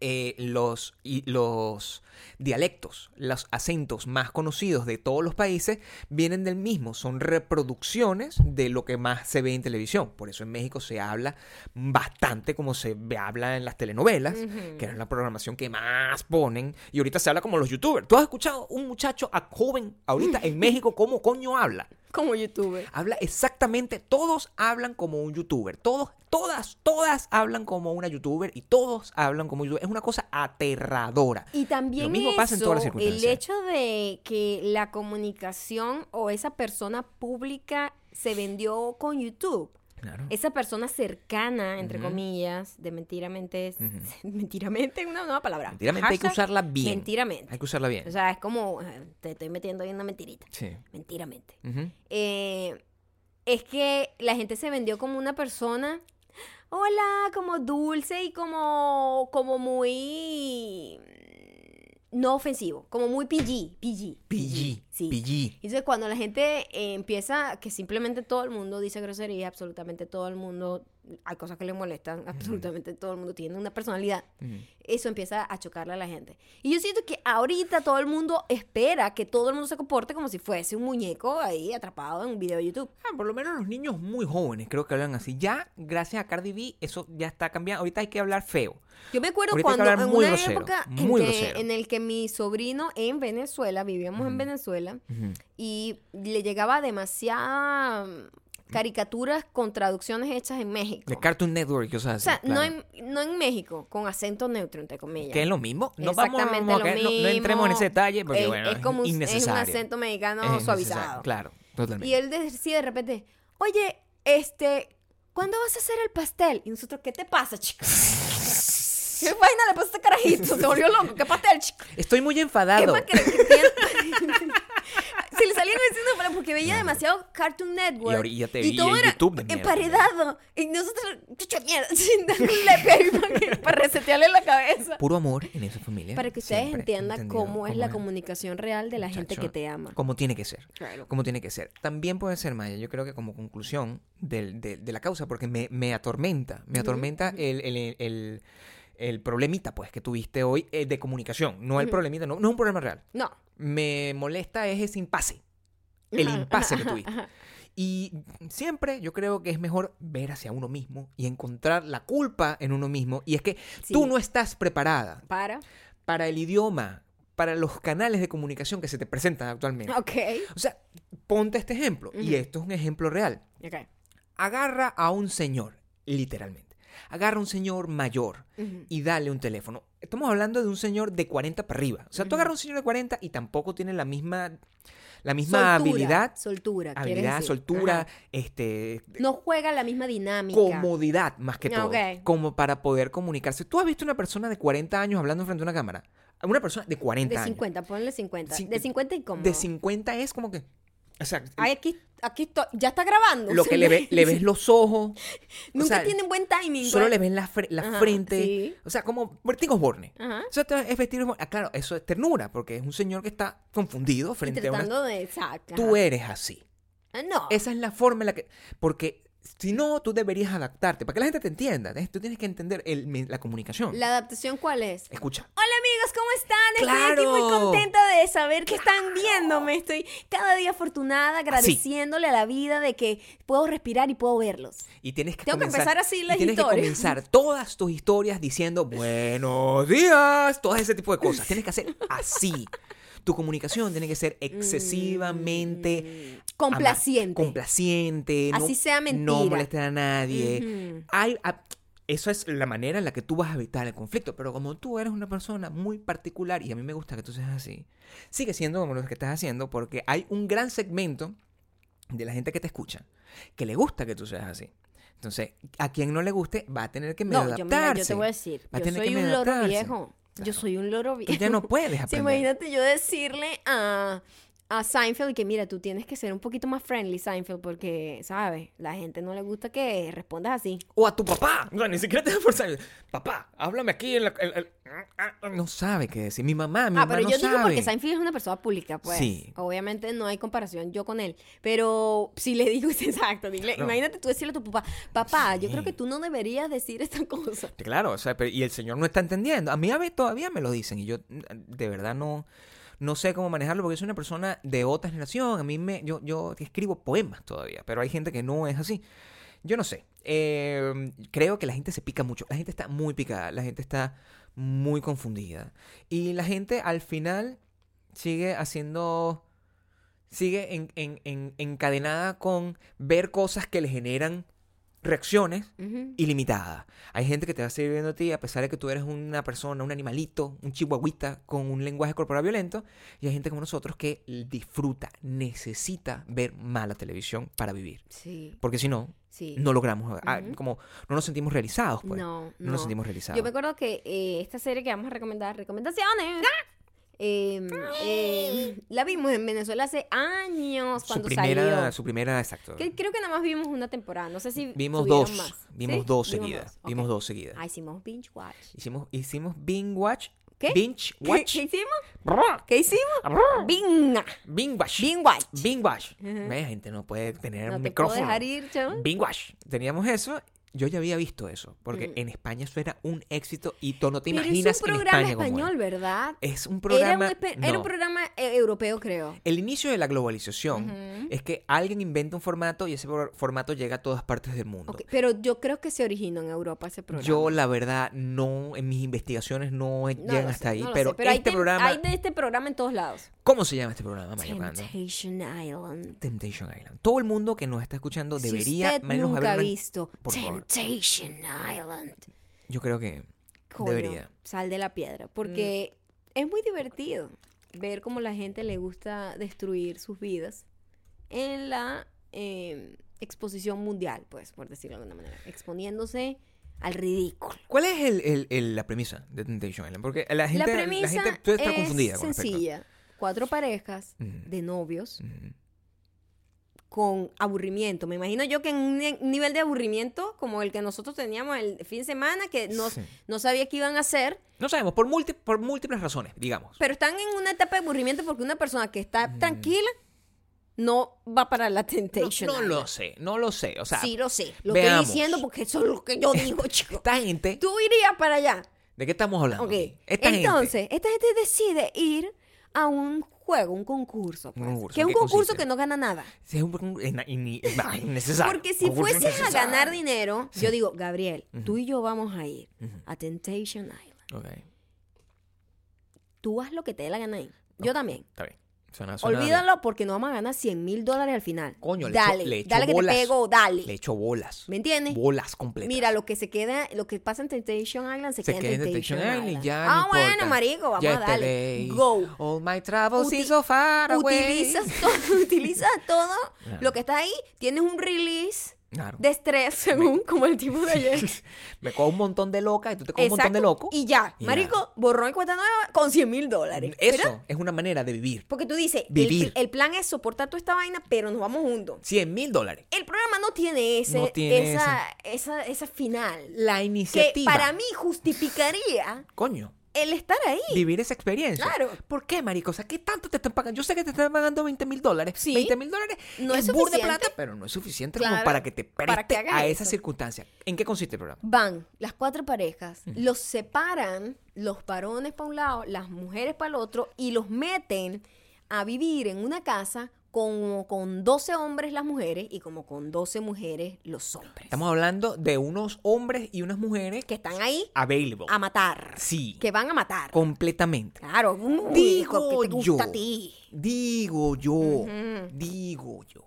Speaker 2: eh, los, y los dialectos, los acentos más conocidos de todos los países vienen del mismo, son reproducciones de lo que más se ve en televisión. Por eso en México se habla bastante como se habla en las telenovelas, que es la programación que más ponen, y ahorita se habla como los youtubers. ¿Tú has escuchado un muchacho a- joven ahorita en (laughs) México cómo coño habla?
Speaker 1: Como youtuber.
Speaker 2: Habla exactamente, todos hablan como un youtuber. Todos, todas, todas hablan como una youtuber y todos hablan como un youtuber. Es una cosa aterradora.
Speaker 1: Y también
Speaker 2: Lo mismo
Speaker 1: eso,
Speaker 2: pasa en todas las
Speaker 1: el
Speaker 2: circunstancias.
Speaker 1: hecho de que la comunicación o esa persona pública se vendió con YouTube.
Speaker 2: Claro.
Speaker 1: Esa persona cercana, entre comillas, de mentiramente, es- (laughs) mentiramente es una nueva palabra.
Speaker 2: Mentiramente hay que usarla bien.
Speaker 1: Mentiramente.
Speaker 2: Hay que usarla bien.
Speaker 1: O sea, es como, eh, te estoy metiendo ahí una mentirita.
Speaker 2: sí.
Speaker 1: Mentiramente. Eh, es que la gente se vendió como una persona, hola, como dulce y como, como muy no ofensivo, como muy PG, PG.
Speaker 2: PG.
Speaker 1: Sí.
Speaker 2: PG.
Speaker 1: Entonces cuando la gente eh, empieza, que simplemente todo el mundo dice grosería, absolutamente todo el mundo, hay cosas que le molestan, absolutamente todo el mundo tiene una personalidad, eso empieza a chocarle a la gente. Y yo siento que ahorita todo el mundo espera que todo el mundo se comporte como si fuese un muñeco ahí atrapado en un video de YouTube.
Speaker 2: Ah, por lo menos los niños muy jóvenes creo que hablan así. Ya, gracias a Cardi B, eso ya está cambiando. Ahorita hay que hablar feo.
Speaker 1: Yo me acuerdo
Speaker 2: Ahorita
Speaker 1: cuando en una
Speaker 2: grosero,
Speaker 1: época en, que- en el que mi sobrino en Venezuela, vivíamos en Venezuela, y le llegaba demasiada caricaturas con traducciones hechas en México.
Speaker 2: De Cartoon Network,
Speaker 1: o
Speaker 2: así.
Speaker 1: sea, no, en, no en México, con acento neutro, entre comillas.
Speaker 2: Que es lo mismo. No
Speaker 1: Exactamente
Speaker 2: vamos
Speaker 1: lo
Speaker 2: caer- no- no, entremos en ese
Speaker 1: mismo.
Speaker 2: detalle porque,
Speaker 1: es,
Speaker 2: bueno,
Speaker 1: es como un, es un acento mexicano suavizado.
Speaker 2: Claro, totalmente.
Speaker 1: Y él decía de repente, oye, este, ¿cuándo vas a hacer el pastel? Y nosotros, ¿qué te pasa, chico? (laughs) ¿Qué vaina le pasa a este carajito? Se volvió loco. ¿Qué pastel, chico?
Speaker 2: Estoy muy
Speaker 1: ¿Qué
Speaker 2: enfadado.
Speaker 1: le (laughs) salían diciendo porque veía demasiado Cartoon Network.
Speaker 2: Y ya te- y
Speaker 1: todo
Speaker 2: el
Speaker 1: era
Speaker 2: YouTube de
Speaker 1: emparedado. Y nosotros, chucha mierda, (laughs) sin darle un para, para resetearle la cabeza.
Speaker 2: Puro amor en esa familia.
Speaker 1: Para que ustedes entiendan cómo es la comunicación real de la gente que te ama.
Speaker 2: Como tiene que ser.
Speaker 1: Claro.
Speaker 2: Como tiene que ser. También puede ser, Maya, yo creo que como conclusión del- de, de la causa, porque me, me atormenta, me atormenta el, el- el- el problemita, pues, que tuviste hoy eh, de comunicación. No el
Speaker 1: Ujú.
Speaker 2: problemita, no, no es un problema real.
Speaker 1: No.
Speaker 2: Me molesta es ese impasse. El impasse que tuviste. Y siempre yo creo que es mejor ver hacia uno mismo y encontrar la culpa en uno mismo. Y es que
Speaker 1: Sí.
Speaker 2: tú no estás preparada
Speaker 1: Para.
Speaker 2: para el idioma, para los canales de comunicación que se te presentan actualmente.
Speaker 1: Ok.
Speaker 2: O sea, ponte este ejemplo. Y esto es un ejemplo real.
Speaker 1: Ok.
Speaker 2: Agarra a un señor, literalmente. Agarra a un señor mayor y dale un teléfono. Estamos hablando de un señor de 40 para arriba. O sea, tú agarras a un señor de 40 y tampoco tiene la misma, la misma
Speaker 1: Soltura,
Speaker 2: habilidad,
Speaker 1: Soltura.
Speaker 2: habilidad,
Speaker 1: decir.
Speaker 2: soltura,
Speaker 1: Ajá.
Speaker 2: este,
Speaker 1: No juega la misma dinámica.
Speaker 2: comodidad más que todo.
Speaker 1: Ok.
Speaker 2: Como para poder comunicarse. ¿Tú has visto una persona de 40 años hablando frente a una cámara? Una persona de 40
Speaker 1: De
Speaker 2: años.
Speaker 1: 50, ponle 50.
Speaker 2: Cin-
Speaker 1: de 50 y cómo.
Speaker 2: De 50 es como que... O sea,
Speaker 1: Ay, aquí, aquí estoy- ya está grabando.
Speaker 2: lo que le,
Speaker 1: ve-
Speaker 2: le ves los ojos. (laughs) o
Speaker 1: Nunca
Speaker 2: sea,
Speaker 1: tienen buen timing.
Speaker 2: Solo le ves la, fre- la
Speaker 1: Ajá,
Speaker 2: frente.
Speaker 1: sí.
Speaker 2: O sea, como Vertigos Borne.
Speaker 1: Ajá.
Speaker 2: O sea, es vestir... Ah, claro, eso es ternura, porque es un señor que está confundido
Speaker 1: Y
Speaker 2: frente a una...
Speaker 1: de.
Speaker 2: Tú eres así.
Speaker 1: No.
Speaker 2: Esa es la forma en la que... Porque si no, tú deberías adaptarte. Para que la gente te entienda. ¿eh? Tú tienes que entender el- la comunicación.
Speaker 1: ¿La adaptación cuál es?
Speaker 2: Escucha.
Speaker 1: Hola amigos, ¿cómo están? Estoy aquí muy
Speaker 2: ¡Claro!
Speaker 1: contenta de saber que están viéndome. Estoy cada día afortunada, agradeciéndole a la vida de que puedo respirar y puedo verlos.
Speaker 2: Y tienes que
Speaker 1: Tengo que
Speaker 2: comenzar,
Speaker 1: empezar así
Speaker 2: y
Speaker 1: las
Speaker 2: tienes
Speaker 1: historias.
Speaker 2: que comenzar todas tus historias diciendo buenos días, todo ese tipo de cosas. Tienes que hacer así. Tu comunicación tiene que ser excesivamente
Speaker 1: Complaciente.
Speaker 2: complaciente. no-
Speaker 1: Así sea
Speaker 2: No
Speaker 1: mentira.
Speaker 2: molestar a nadie. Hay, a- eso es la manera en la que tú vas a evitar el conflicto. Pero como tú eres una persona muy particular y a mí me gusta que tú seas así, sigue siendo como lo que estás haciendo porque hay un gran segmento de la gente que te escucha que le gusta que tú seas así. Entonces, a quien no le guste va a tener que medio
Speaker 1: No, yo, mira,
Speaker 2: adaptarse.
Speaker 1: yo te voy a decir,
Speaker 2: Va
Speaker 1: yo soy un loro
Speaker 2: adaptarse.
Speaker 1: Yo soy un loro viejo.
Speaker 2: Tú ya no puedes (laughs)
Speaker 1: Sí,
Speaker 2: aprender.
Speaker 1: imagínate yo decirle a, a Seinfeld que mira, tú tienes que ser un poquito más friendly, Seinfeld, porque, ¿sabes? La gente no le gusta que respondas así.
Speaker 2: O a tu papá. O sea, ni siquiera te da fuerza. Papá, háblame aquí. En la- el- el- No sabe qué decir. Mi mamá, mi
Speaker 1: ah,
Speaker 2: mamá
Speaker 1: pero
Speaker 2: no
Speaker 1: yo digo porque Seinfeld es una persona pública, pues.
Speaker 2: Sí.
Speaker 1: Obviamente no hay comparación yo con él. Pero si le digo, (laughs) exacto, dile,
Speaker 2: No.
Speaker 1: imagínate tú decirle a tu papá, papá, yo creo que tú no deberías decir esta cosa.
Speaker 2: Claro, o sea, pero- y el señor no está entendiendo. A mí a veces todavía me lo dicen y yo de verdad no, no sé cómo manejarlo porque soy una persona de otra generación. A mí me, yo, yo escribo poemas todavía, pero hay gente que no es así. Yo no sé. Eh, creo que la gente se pica mucho. La gente está muy picada. La gente está muy confundida. Y la gente al final sigue haciendo... Sigue en- en- en- encadenada con ver cosas que le generan reacciones
Speaker 1: Ujú.
Speaker 2: ilimitada. Hay gente que te va a seguir viendo a ti a pesar de que tú eres una persona, un animalito, un chihuahuita con un lenguaje corporal violento. Y hay gente como nosotros que disfruta, necesita ver mala televisión para vivir.
Speaker 1: Sí,
Speaker 2: Porque si no,
Speaker 1: sí.
Speaker 2: no logramos, ah, como no nos sentimos realizados, pues.
Speaker 1: No,
Speaker 2: No nos sentimos realizados.
Speaker 1: Yo me acuerdo que eh, esta serie que vamos a recomendar, recomendaciones, eh, eh, la vimos en Venezuela hace años
Speaker 2: su
Speaker 1: cuando
Speaker 2: primera,
Speaker 1: salió.
Speaker 2: su primera, exacto.
Speaker 1: Que creo que nada más vimos una temporada, no sé si
Speaker 2: Vimos dos,
Speaker 1: más.
Speaker 2: vimos
Speaker 1: ¿Sí?
Speaker 2: dos seguidas, vimos dos seguidas.
Speaker 1: Ah, hicimos binge watch.
Speaker 2: Hicimos, hicimos binge watch,
Speaker 1: ¿Qué?
Speaker 2: binge
Speaker 1: ¿Qué,
Speaker 2: watch,
Speaker 1: qué hicimos? ¿Qué hicimos? Binge.
Speaker 2: binge watch,
Speaker 1: Binge watch.
Speaker 2: binge watch. Ve, gente no puede tener
Speaker 1: No
Speaker 2: un
Speaker 1: te puedo
Speaker 2: micrófono.
Speaker 1: dejar ir, chaval.
Speaker 2: Bing Wash. Teníamos eso. Yo ya había visto eso. Porque
Speaker 1: Mm.
Speaker 2: en España eso era un éxito y tú no te
Speaker 1: Pero
Speaker 2: imaginas
Speaker 1: es un
Speaker 2: en
Speaker 1: programa
Speaker 2: España cómo
Speaker 1: español,
Speaker 2: es.
Speaker 1: ¿verdad?
Speaker 2: Es un
Speaker 1: Era un,
Speaker 2: programa.
Speaker 1: era
Speaker 2: no.
Speaker 1: un programa eh, europeo, creo.
Speaker 2: El inicio de la globalización es que alguien inventa un formato y ese formato llega a todas partes del mundo.
Speaker 1: Pero yo creo que se originó en Europa ese programa.
Speaker 2: Yo, la verdad, no, en mis investigaciones no
Speaker 1: No
Speaker 2: llegan hasta
Speaker 1: sé,
Speaker 2: ahí.
Speaker 1: no
Speaker 2: pero
Speaker 1: sé, hay
Speaker 2: este
Speaker 1: tem-
Speaker 2: programa.
Speaker 1: Hay de este programa en todos lados.
Speaker 2: ¿Cómo se llama este programa, Maya?
Speaker 1: Temptation Island.
Speaker 2: Temptation Island. Todo el mundo que nos está escuchando
Speaker 1: si
Speaker 2: debería
Speaker 1: usted
Speaker 2: menos
Speaker 1: nunca ha
Speaker 2: haber una-
Speaker 1: visto
Speaker 2: Por favor.
Speaker 1: Temptation Island,
Speaker 2: Yo creo que
Speaker 1: coño,
Speaker 2: debería.
Speaker 1: sal de la piedra. Porque es muy divertido ver cómo la gente le gusta destruir sus vidas en la eh, exposición mundial, pues, por decirlo de alguna manera. Exponiéndose al ridículo.
Speaker 2: ¿Cuál es el- el- el- la premisa de Temptation Island? Porque la gente,
Speaker 1: la premisa
Speaker 2: gente puede estar
Speaker 1: es
Speaker 2: confundida con respecto.
Speaker 1: sencilla. Cuatro parejas
Speaker 2: Ujú.
Speaker 1: de novios
Speaker 2: Ujú.
Speaker 1: Con aburrimiento. Me imagino yo que en un ni- nivel de aburrimiento como el que nosotros teníamos el fin de semana, que no,
Speaker 2: Sí.
Speaker 1: no sabía qué iban a hacer,
Speaker 2: No sabemos, por, múlti- por múltiples razones, digamos.
Speaker 1: pero están en una etapa de aburrimiento porque una persona que está
Speaker 2: Mm.
Speaker 1: tranquila no va para la Temptation.
Speaker 2: no lo sé, no lo sé. O sea,
Speaker 1: sí, lo sé. Lo
Speaker 2: veamos.
Speaker 1: estoy diciendo porque eso es lo que yo (laughs) digo, chico.
Speaker 2: esta gente,
Speaker 1: Tú irías para allá.
Speaker 2: ¿de qué estamos hablando? Gente-
Speaker 1: Entonces, esta gente decide ir a un juego, un concurso. pues,
Speaker 2: Un concurso,
Speaker 1: que es
Speaker 2: ¿en
Speaker 1: un concurso
Speaker 2: consiste?
Speaker 1: que no gana nada.
Speaker 2: Sí, es un- es (laughs) innecesario.
Speaker 1: Porque si fueses a ganar dinero, yo digo, Gabriel, tú y yo vamos a ir a Temptation Island.
Speaker 2: Ok,
Speaker 1: Tú haz lo que te dé la gana ahí. Yo también.
Speaker 2: está bien. Suena- suena bien.
Speaker 1: Olvídalo porque nos vamos a ganar 100 mil dólares al final.
Speaker 2: Coño, le
Speaker 1: dale,
Speaker 2: le echo
Speaker 1: dale que
Speaker 2: bolas.
Speaker 1: te pego, dale.
Speaker 2: Le echo bolas.
Speaker 1: ¿Me entiendes?
Speaker 2: Bolas completas.
Speaker 1: Mira, lo que se queda, lo que pasa en Temptation Island se,
Speaker 2: se
Speaker 1: queda
Speaker 2: queda
Speaker 1: en Temptation, Island.
Speaker 2: y ya
Speaker 1: ah,
Speaker 2: no
Speaker 1: bueno,
Speaker 2: importa.
Speaker 1: marico, vamos a darle. Go.
Speaker 2: All my travels is so far away.
Speaker 1: Utilizas todo, (laughs) utilizas todo
Speaker 2: Claro.
Speaker 1: lo que está ahí. Tienes un release
Speaker 2: Claro.
Speaker 1: de estrés, (laughs) según como el tipo de ayer. (laughs)
Speaker 2: Me cojo un montón de loca y tú te coges un montón de loco.
Speaker 1: Y ya,
Speaker 2: Y
Speaker 1: marico, borrón y cuenta nueva con 100 mil dólares.
Speaker 2: Eso
Speaker 1: ¿Verdad?
Speaker 2: es una manera de vivir.
Speaker 1: Porque tú dices, el,
Speaker 2: Vivir.
Speaker 1: el plan es soportar toda esta vaina, pero nos vamos juntos.
Speaker 2: 100 mil dólares.
Speaker 1: El programa no tiene ese,
Speaker 2: No tiene
Speaker 1: esa, esa, esa final.
Speaker 2: La
Speaker 1: Que
Speaker 2: iniciativa.
Speaker 1: para mí justificaría
Speaker 2: Coño.
Speaker 1: El estar ahí.
Speaker 2: Vivir esa experiencia.
Speaker 1: Claro.
Speaker 2: ¿Por qué, marico? O sea, ¿qué tanto te están pagando? Yo sé que te están pagando 20 mil dólares.
Speaker 1: Sí.
Speaker 2: 20 mil dólares
Speaker 1: No
Speaker 2: es
Speaker 1: es
Speaker 2: burda plata, pero no es suficiente como para que te preste a
Speaker 1: eso.
Speaker 2: esa circunstancia. ¿En qué consiste el programa?
Speaker 1: Van las cuatro parejas, los separan, los varones para un lado, las mujeres para el otro, y los meten a vivir en una casa como con 12 hombres las mujeres y como con 12 mujeres los hombres.
Speaker 2: Estamos hablando de unos hombres y unas mujeres
Speaker 1: Que están ahí
Speaker 2: available.
Speaker 1: a matar.
Speaker 2: Sí.
Speaker 1: Que van a matar.
Speaker 2: Completamente.
Speaker 1: Claro. Uy,
Speaker 2: Digo
Speaker 1: que te gusta
Speaker 2: yo.
Speaker 1: a ti.
Speaker 2: Digo yo. Digo yo.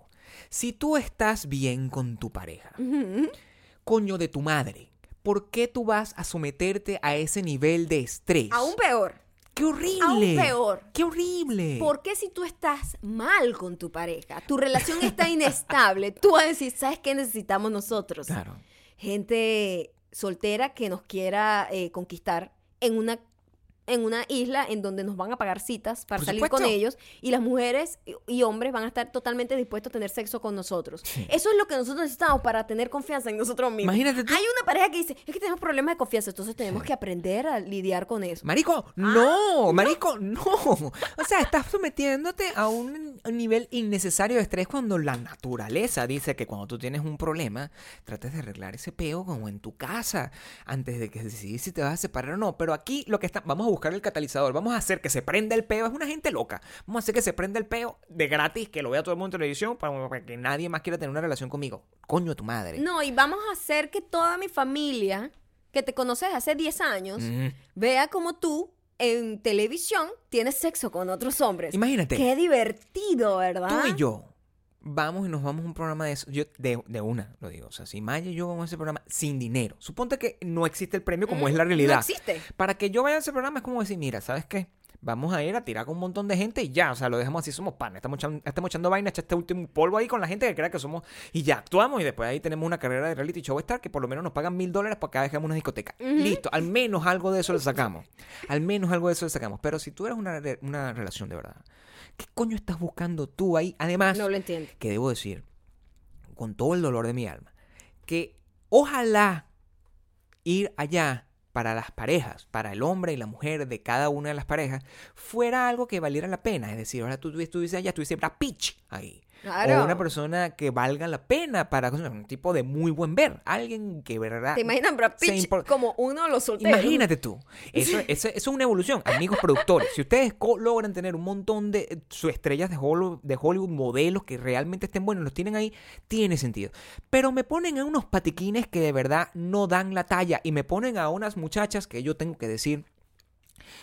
Speaker 2: Si tú estás bien con tu pareja, coño de tu madre, ¿por qué tú vas a someterte a ese nivel de estrés?
Speaker 1: Aún peor.
Speaker 2: ¡Qué horrible!
Speaker 1: Aún peor.
Speaker 2: ¡Qué horrible!
Speaker 1: ¿Por qué si tú estás mal con tu pareja, tu relación está inestable, tú vas a decir, ¿sabes qué necesitamos nosotros?
Speaker 2: Claro.
Speaker 1: Gente soltera que nos quiera eh, conquistar en una en una isla en donde nos van a pagar citas para
Speaker 2: Por
Speaker 1: salir
Speaker 2: supuesto.
Speaker 1: con ellos y las mujeres y- y hombres van a estar totalmente dispuestos a tener sexo con nosotros. Eso es lo que nosotros necesitamos para tener confianza en nosotros mismos.
Speaker 2: Imagínate tú-
Speaker 1: Hay una pareja que dice, es que tenemos problemas de confianza, entonces tenemos que aprender a lidiar con eso.
Speaker 2: Marico,
Speaker 1: Ah,
Speaker 2: no, marico, no. O sea, estás sometiéndote a un nivel innecesario de estrés cuando la naturaleza dice que cuando tú tienes un problema, trates de arreglar ese peo como en tu casa, antes de que decidir si te vas a separar o no. Pero aquí lo que está, vamos a buscar el catalizador, vamos a hacer que se prenda el peo, es una gente loca. Vamos a hacer que se prenda el peo de gratis, que lo vea todo el mundo en televisión, para, para que nadie más quiera tener una relación conmigo. Coño, tu madre.
Speaker 1: No, y vamos a hacer que toda mi familia, que te conoces hace 10 años,
Speaker 2: Mm.
Speaker 1: vea como tú en televisión tienes sexo con otros hombres.
Speaker 2: Imagínate.
Speaker 1: Qué divertido, ¿verdad?
Speaker 2: Tú y yo vamos y nos vamos a un programa de eso. Yo, de, de una, lo digo. O sea, si Maya y yo vamos a ese programa sin dinero. Suponte que no existe el premio como es la realidad.
Speaker 1: No existe.
Speaker 2: Para que yo vaya a ese programa es como decir, mira, ¿sabes qué? Vamos a ir a tirar con un montón de gente y ya, o sea, lo dejamos así, somos panes, estamos echando, estamos echando vaina, echa este último polvo ahí con la gente que crea que somos, y ya, actuamos y después ahí tenemos una carrera de reality show star que por lo menos nos pagan mil dólares por cada vez que una discoteca. Listo, al menos algo de eso le sacamos, al menos algo de eso le sacamos, pero si tú eres una, una relación de verdad, ¿qué coño estás buscando tú ahí? Además,
Speaker 1: No lo entiendo.
Speaker 2: que debo decir, con todo el dolor de mi alma, que ojalá ir allá para las parejas, para el hombre y la mujer de cada una de las parejas, fuera algo que valiera la pena. Es decir, ahora tú estuviste allá, estuviste Brad Pitch ahí.
Speaker 1: Claro.
Speaker 2: O una persona que valga la pena para un tipo de muy buen ver. Alguien que, ¿verdad?
Speaker 1: ¿Te imaginas Brad Pitt como uno de los solteros?
Speaker 2: Imagínate tú. Eso, (laughs) eso- eso es una evolución. Amigos productores, si ustedes logran tener un montón de eh, su estrellas de Hollywood, de Hollywood, modelos que realmente estén buenos, los tienen ahí, tiene sentido. Pero me ponen a unos patiquines que de verdad no dan la talla y me ponen a unas muchachas que yo tengo que decir.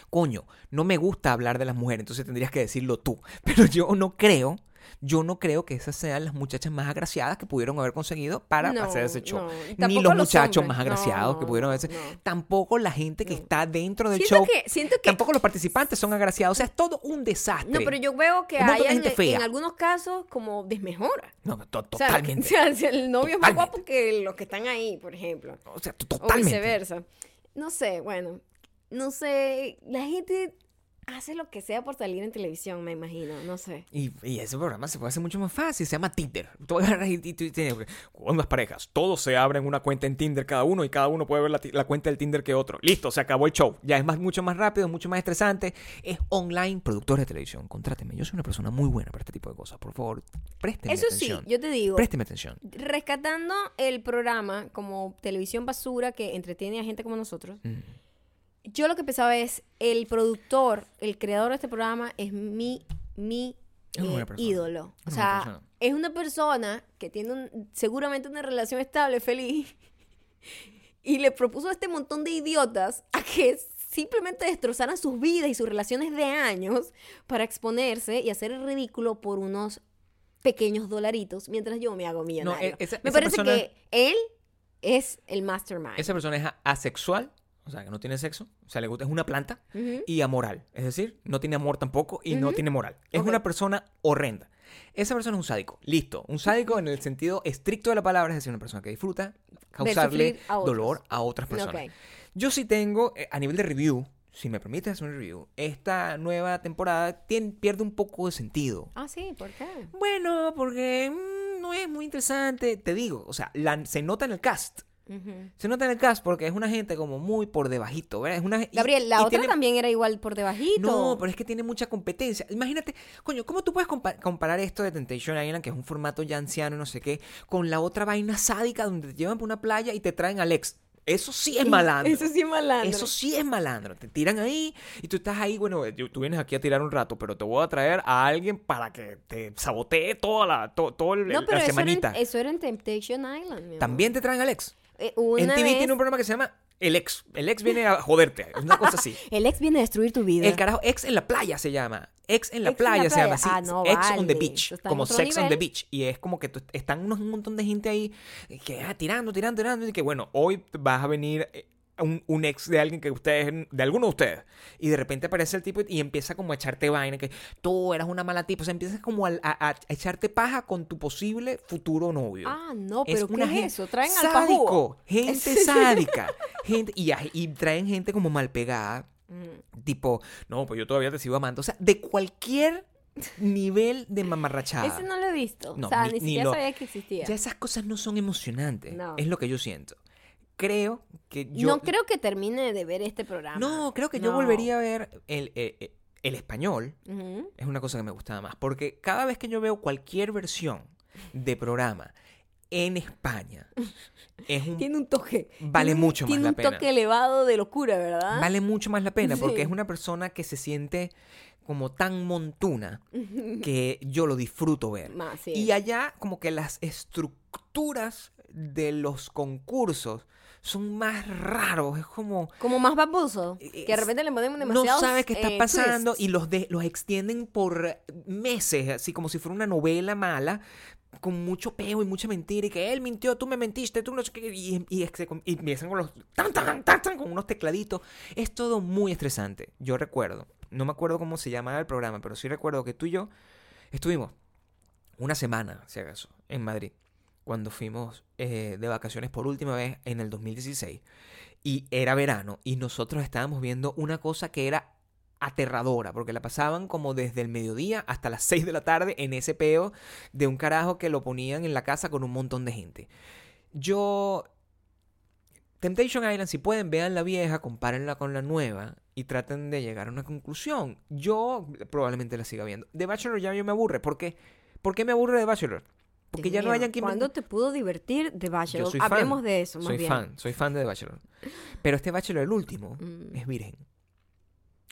Speaker 2: Coño, no me gusta hablar de las mujeres, entonces tendrías que decirlo tú. (laughs) Pero yo no creo, yo no creo que esas sean las muchachas más agraciadas que pudieron haber conseguido para
Speaker 1: No,
Speaker 2: hacer ese show.
Speaker 1: no.
Speaker 2: Ni los
Speaker 1: los
Speaker 2: muchachos
Speaker 1: hombres.
Speaker 2: más agraciados que pudieron haber.
Speaker 1: no.
Speaker 2: Tampoco la gente que está dentro del
Speaker 1: Siento
Speaker 2: show.
Speaker 1: que- siento que-
Speaker 2: Tampoco los participantes son agraciados. O sea, es todo un desastre.
Speaker 1: No, pero yo veo que hay en, en algunos casos como desmejora.
Speaker 2: No, to-
Speaker 1: O sea,
Speaker 2: totalmente. (laughs)
Speaker 1: O sea, el novio es más
Speaker 2: Totalmente.
Speaker 1: guapo que los que están ahí, por ejemplo.
Speaker 2: O sea, to-
Speaker 1: O
Speaker 2: totalmente.
Speaker 1: viceversa. No sé, bueno. No sé. La gente hace lo que sea por salir en televisión, me imagino. No sé.
Speaker 2: Y, y ese programa se puede hacer mucho más fácil. Se llama Tinder. Tú agarras y, las parejas. Todos se abren una cuenta en Tinder cada uno y cada uno puede ver la, la cuenta del Tinder que otro. Listo, se acabó el show. Ya es más, mucho más rápido, mucho más estresante. Es online, productor de televisión. Contráteme. Yo soy una persona muy buena para este tipo de cosas. Por favor, présteme
Speaker 1: Eso
Speaker 2: atención.
Speaker 1: sí, yo te digo.
Speaker 2: Présteme atención.
Speaker 1: Rescatando el programa como televisión basura que entretiene a gente como nosotros,
Speaker 2: Mm.
Speaker 1: Yo lo que pensaba es, el productor, el creador de este programa es mi, mi eh, ídolo. O sea,
Speaker 2: persona.
Speaker 1: es una persona que tiene un- seguramente una relación estable, feliz, (laughs) y le propuso a este montón de idiotas a que simplemente destrozaran sus vidas y sus relaciones de años para exponerse y hacer el ridículo por unos pequeños dolaritos mientras yo me hago millonario.
Speaker 2: e- esa-
Speaker 1: me
Speaker 2: esa
Speaker 1: parece
Speaker 2: persona-
Speaker 1: que él es el mastermind.
Speaker 2: Esa persona es asexual, o sea, que no tiene sexo, o sea, le gusta, es una planta,
Speaker 1: Ujú.
Speaker 2: y amoral. Es decir, no tiene amor tampoco y no
Speaker 1: Ujú.
Speaker 2: tiene moral. Es
Speaker 1: Ok.
Speaker 2: una persona horrenda. Esa persona es un sádico. Listo. Un sádico en el sentido estricto de la palabra, es decir, una persona que disfruta causarle
Speaker 1: a
Speaker 2: dolor a otras personas.
Speaker 1: Ok.
Speaker 2: Yo sí tengo, eh, a nivel de review, si me permites hacer un review, esta nueva temporada tiene- pierde un poco de sentido.
Speaker 1: Ah, sí, ¿por qué?
Speaker 2: Bueno, porque mm, no es muy interesante. Te digo, o sea, la- se nota en el cast.
Speaker 1: Ujú.
Speaker 2: Se nota en el cast porque es una gente como muy por debajito, ¿verdad? Es una, y-
Speaker 1: Gabriel, la
Speaker 2: y
Speaker 1: otra
Speaker 2: tiene-
Speaker 1: también era igual por debajito.
Speaker 2: No, pero es que tiene mucha competencia. Imagínate, coño, ¿cómo tú puedes compa- comparar esto de Temptation Island, que es un formato ya anciano y no sé qué, con la otra vaina sádica donde te llevan por una playa y te traen al ex? Eso sí es malandro.
Speaker 1: Eso sí es malandro.
Speaker 2: Eso sí es malandro. Te tiran ahí y tú estás ahí, bueno, tú vienes aquí a tirar un rato, pero te voy a traer a alguien para que te sabotee toda la, to- todo el-
Speaker 1: No,
Speaker 2: el-
Speaker 1: pero
Speaker 2: la
Speaker 1: eso era, en,
Speaker 2: semanita.
Speaker 1: eso era en Temptation Island, mi amor.
Speaker 2: También te traen al ex.
Speaker 1: Eh,
Speaker 2: en TV
Speaker 1: vez,
Speaker 2: tiene un programa que se llama El Ex. El Ex viene a joderte. Es una cosa así. (laughs)
Speaker 1: El ex viene a destruir tu vida.
Speaker 2: El carajo, ex en la playa se llama. Ex en la
Speaker 1: Ex en la
Speaker 2: playa se llama así.
Speaker 1: Ah, no,
Speaker 2: ex on the beach. Como sex on the beach. Y es como que tú- están unos, un montón de gente ahí que ah, tirando, tirando, tirando. Y que bueno, hoy vas a venir. Un, un ex de alguien que ustedes, de alguno de ustedes, y de repente aparece el tipo y empieza como a echarte vaina, que tú eras una mala tipa, o sea, empiezas como a, a- a echarte paja con tu posible futuro novio.
Speaker 1: Ah, no,
Speaker 2: Es
Speaker 1: pero ¿qué
Speaker 2: una
Speaker 1: es
Speaker 2: gen-
Speaker 1: eso? Traen al
Speaker 2: sádico,
Speaker 1: pajugo.
Speaker 2: gente (laughs) sádica, gente, y, y traen gente como mal pegada,
Speaker 1: Mm.
Speaker 2: tipo, no, pues yo todavía te sigo amando, o sea, de cualquier nivel de mamarrachada.
Speaker 1: Ese no lo he visto.
Speaker 2: No,
Speaker 1: o sea,
Speaker 2: ni-
Speaker 1: ni,
Speaker 2: ni
Speaker 1: siquiera
Speaker 2: lo-
Speaker 1: sabía que existía.
Speaker 2: Ya esas cosas no son emocionantes,
Speaker 1: No.
Speaker 2: es lo que yo siento. Creo que yo...
Speaker 1: No creo que termine de ver este programa.
Speaker 2: No, creo que yo volvería a ver el, eh, eh, el español. Es una cosa que me gustaba más. Porque cada vez que yo veo cualquier versión de programa en España, (laughs) es un,
Speaker 1: Tiene un toque.
Speaker 2: Vale
Speaker 1: tiene un-
Speaker 2: mucho más
Speaker 1: Tiene
Speaker 2: la
Speaker 1: un
Speaker 2: pena.
Speaker 1: toque elevado de locura, ¿verdad?
Speaker 2: vale mucho más la pena. (laughs) Porque es una persona que se siente como tan montuna (laughs) que yo lo disfruto ver.
Speaker 1: Más, sí.
Speaker 2: Y allá como que las estructuras de los concursos son más raros. Es como...
Speaker 1: Como más baboso. Que de repente le ponen
Speaker 2: no
Speaker 1: demasiados
Speaker 2: sabes qué está
Speaker 1: eh,
Speaker 2: pasando
Speaker 1: twists.
Speaker 2: y los de, los extienden por meses, así como si fuera una novela mala, con mucho peo y mucha mentira, y que él mintió, tú me mentiste, tú no sé qué, y, y, se- y empiezan con los tan, tan, tan, tan, con unos tecladitos. Es todo muy estresante. Yo recuerdo, no me acuerdo cómo se llamaba el programa, pero sí recuerdo que tú y yo estuvimos una semana, si acaso, en Madrid, cuando fuimos eh, de vacaciones por última vez en el 2016. Y era verano y nosotros estábamos viendo una cosa que era aterradora, porque la pasaban como desde el mediodía hasta las 6 de la tarde en ese peo de un carajo que lo ponían en la casa con un montón de gente. Yo... Temptation Island, si pueden, vean la vieja, compárenla con la nueva y traten de llegar a una conclusión. Yo probablemente la siga viendo. The Bachelor ya yo me aburre. ¿Por qué? ¿Por qué me aburre The Bachelor? Porque
Speaker 1: Dios
Speaker 2: ya no
Speaker 1: mío,
Speaker 2: hayan quien
Speaker 1: ¿Cuándo te pudo divertir de Bachelor?
Speaker 2: Yo soy fan.
Speaker 1: Hablemos de eso, más
Speaker 2: Soy
Speaker 1: bien.
Speaker 2: fan, soy fan de The Bachelor. Pero este Bachelor, el último,
Speaker 1: Mm.
Speaker 2: es virgen.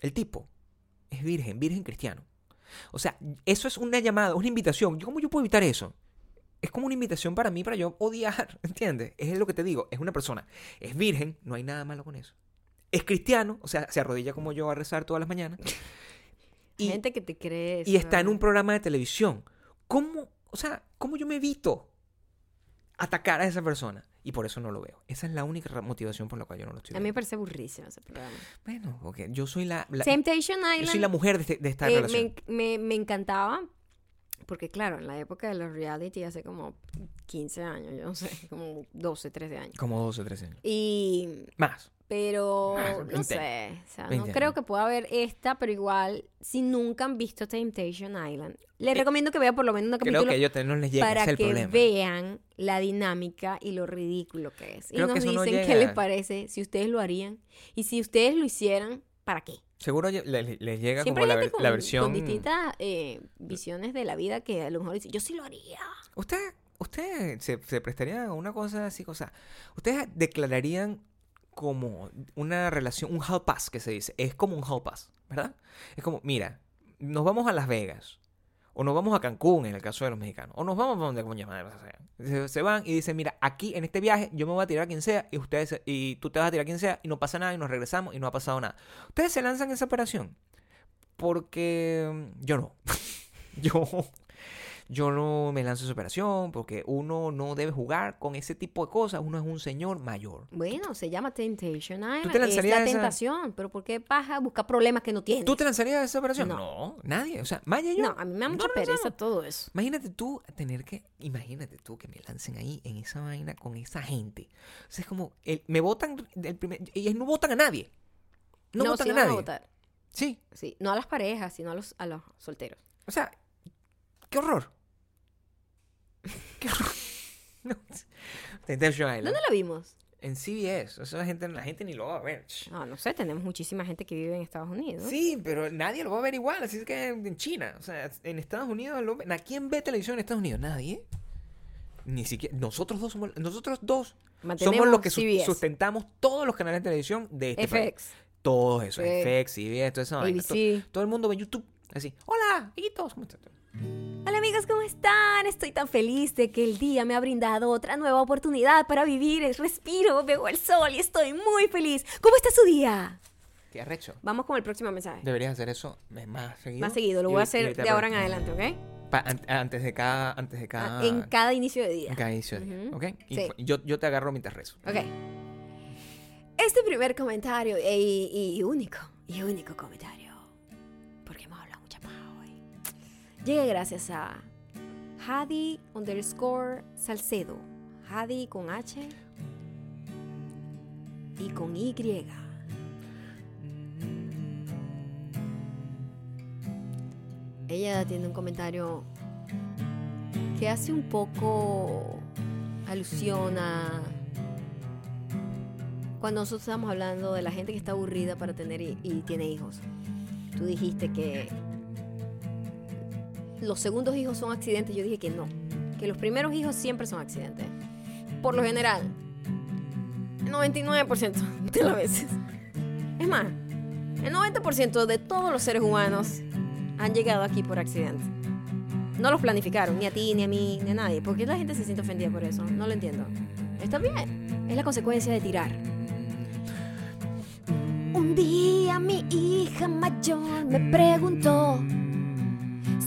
Speaker 2: El tipo es virgen, virgen cristiano. O sea, eso es una llamada, una invitación. ¿Yo ¿Cómo yo puedo evitar eso? Es como una invitación para mí, para yo odiar, (laughs) ¿entiendes? Es lo que te digo, es una persona, es virgen, no hay nada malo con eso. Es cristiano, o sea, se arrodilla como yo a rezar todas las mañanas. (laughs) Y,
Speaker 1: Gente que te cree eso,
Speaker 2: y está en un programa de televisión. ¿Cómo, o sea, cómo yo me evito atacar a esa persona? Y por eso no lo veo. Esa es la única motivación por la cual yo no lo estoy
Speaker 1: A mí me
Speaker 2: viendo.
Speaker 1: parece aburrísimo ese programa.
Speaker 2: Bueno, porque yo soy la, la-
Speaker 1: Temptation
Speaker 2: yo
Speaker 1: Island
Speaker 2: soy la mujer de, este- de esta
Speaker 1: eh,
Speaker 2: relación.
Speaker 1: me, me, me encantaba porque, claro, en la época de los reality, hace como 15 años, yo no sé, (laughs) como 12, 13 años.
Speaker 2: Como 12 o 13 años.
Speaker 1: Y,
Speaker 2: Más.
Speaker 1: pero, no
Speaker 2: 20
Speaker 1: sé, o sea,
Speaker 2: 20
Speaker 1: no creo
Speaker 2: años.
Speaker 1: que pueda haber esta, pero igual, si nunca han visto Temptation Island, les
Speaker 2: Eh,
Speaker 1: recomiendo que vean por lo menos un
Speaker 2: Creo
Speaker 1: capítulo
Speaker 2: que a ellos no les llega,
Speaker 1: para
Speaker 2: es el
Speaker 1: que
Speaker 2: problema.
Speaker 1: vean la dinámica y lo ridículo que es.
Speaker 2: Creo
Speaker 1: y
Speaker 2: que
Speaker 1: nos
Speaker 2: no
Speaker 1: dicen qué les parece, si ustedes lo harían. Y si ustedes lo hicieran, ¿para qué?
Speaker 2: Seguro les, les llega
Speaker 1: Siempre
Speaker 2: como la,
Speaker 1: gente
Speaker 2: ver-
Speaker 1: con,
Speaker 2: la
Speaker 1: con
Speaker 2: versión...
Speaker 1: distintas eh, visiones de la vida que a lo mejor dicen, yo sí lo haría.
Speaker 2: ¿Usted, usted se, se prestaría a una cosa así? O sea, ¿ustedes declararían como una relación, un hall pass que se dice? Es como un hall pass, ¿verdad? Es como, mira, nos vamos a Las Vegas. O nos vamos a Cancún, en el caso de los mexicanos. O nos vamos a donde coño madre sea. Se, van y dicen, mira, aquí en este viaje yo me voy a tirar a quien sea y ustedes y tú te vas a tirar a quien sea y no pasa nada y nos regresamos y no ha pasado nada. ¿Ustedes se lanzan esa operación? Porque yo no. (laughs) yo, yo no me lanzo esa operación porque uno no debe jugar con ese tipo de cosas. Uno es un señor mayor.
Speaker 1: Bueno, se llama Temptation Island.
Speaker 2: te
Speaker 1: es
Speaker 2: lanzarías
Speaker 1: la
Speaker 2: esa-
Speaker 1: tentación, pero ¿por qué paja buscar problemas que no tienes?
Speaker 2: ¿Tú te lanzarías a esa operación?
Speaker 1: No.
Speaker 2: No, nadie. O sea, Maya y yo.
Speaker 1: No, a mí me da
Speaker 2: no
Speaker 1: mucha
Speaker 2: nos
Speaker 1: pereza todo eso.
Speaker 2: Imagínate tú tener que, imagínate tú que me lancen ahí en esa vaina con esa gente. O sea, es como, el- me votan el primer, ellos no votan a nadie. No, votan a nadie.
Speaker 1: votar.
Speaker 2: Sí,
Speaker 1: Sí, no a las parejas, sino a los, a los solteros.
Speaker 2: o sea, qué horror. Qué horror. (laughs) No. Temptation Island.
Speaker 1: ¿Dónde la vimos?
Speaker 2: En CBS. O sea, la gente, la gente ni lo va a ver.
Speaker 1: No, no sé, tenemos muchísima gente que vive en Estados Unidos.
Speaker 2: Sí, pero nadie lo va a ver igual. Así es que en China. O sea, en Estados Unidos. lo. ¿A quién ve televisión en Estados Unidos? Nadie. Ni siquiera. Nosotros dos somos. Nosotros dos
Speaker 1: Mantenemos
Speaker 2: somos los que su-
Speaker 1: CBS.
Speaker 2: sustentamos todos los canales de televisión de este país.
Speaker 1: FX,
Speaker 2: Todo eso.
Speaker 1: Sí.
Speaker 2: FX, CBS, todo eso.
Speaker 1: ABC.
Speaker 2: Todo el mundo ve YouTube. Así. Hola, amiguitos. ¿Cómo están?
Speaker 1: Hola amigos, ¿cómo están? Estoy tan feliz de que el día me ha brindado otra nueva oportunidad para vivir. Respiro, veo el sol y estoy muy feliz. ¿Cómo está su día?
Speaker 2: Qué arrecho.
Speaker 1: Vamos con el próximo mensaje.
Speaker 2: Deberías hacer eso más seguido.
Speaker 1: Más seguido, lo voy a hacer de ahora en adelante, ¿ok?
Speaker 2: pa- an- antes de cada. Antes de cada.
Speaker 1: Ah, En cada inicio de día.
Speaker 2: en cada inicio de día,
Speaker 1: Ujú.
Speaker 2: ¿Ok? Y
Speaker 1: Sí.
Speaker 2: yo, yo te agarro mientras rezo.
Speaker 1: Ok. Este primer comentario y, y único, y único comentario, llega gracias a Hadi underscore Salcedo. Hadi con H y con Y. Ella tiene un comentario que hace un poco alusión a cuando nosotros estábamos hablando de la gente que está aburrida para tener y tiene hijos. Tú dijiste que los segundos hijos son accidentes. Yo dije que no, que los primeros hijos siempre son accidentes. Por lo general, el 99% de las veces. Es más, el 90% de todos los seres humanos han llegado aquí por accidente. No los planificaron, ni a ti, ni a mí, ni a nadie. ¿Por qué la gente se siente ofendida por eso? No lo entiendo. Está bien. Es la consecuencia de tirar. Un día mi hija mayor me preguntó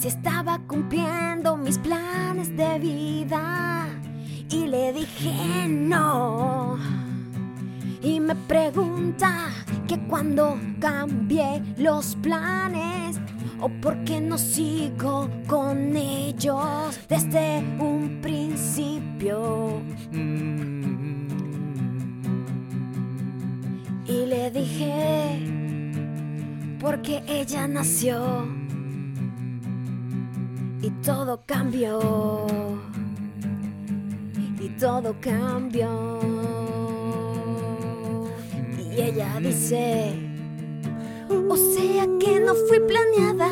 Speaker 1: estaba cumpliendo mis planes de vida. Y le dije no. Y me pregunta que cuando cambié los planes o por qué no sigo con ellos desde un principio. Y le dije, porque ella nació y todo cambió. Y todo cambió. Y ella dice, o sea que no fui planeada.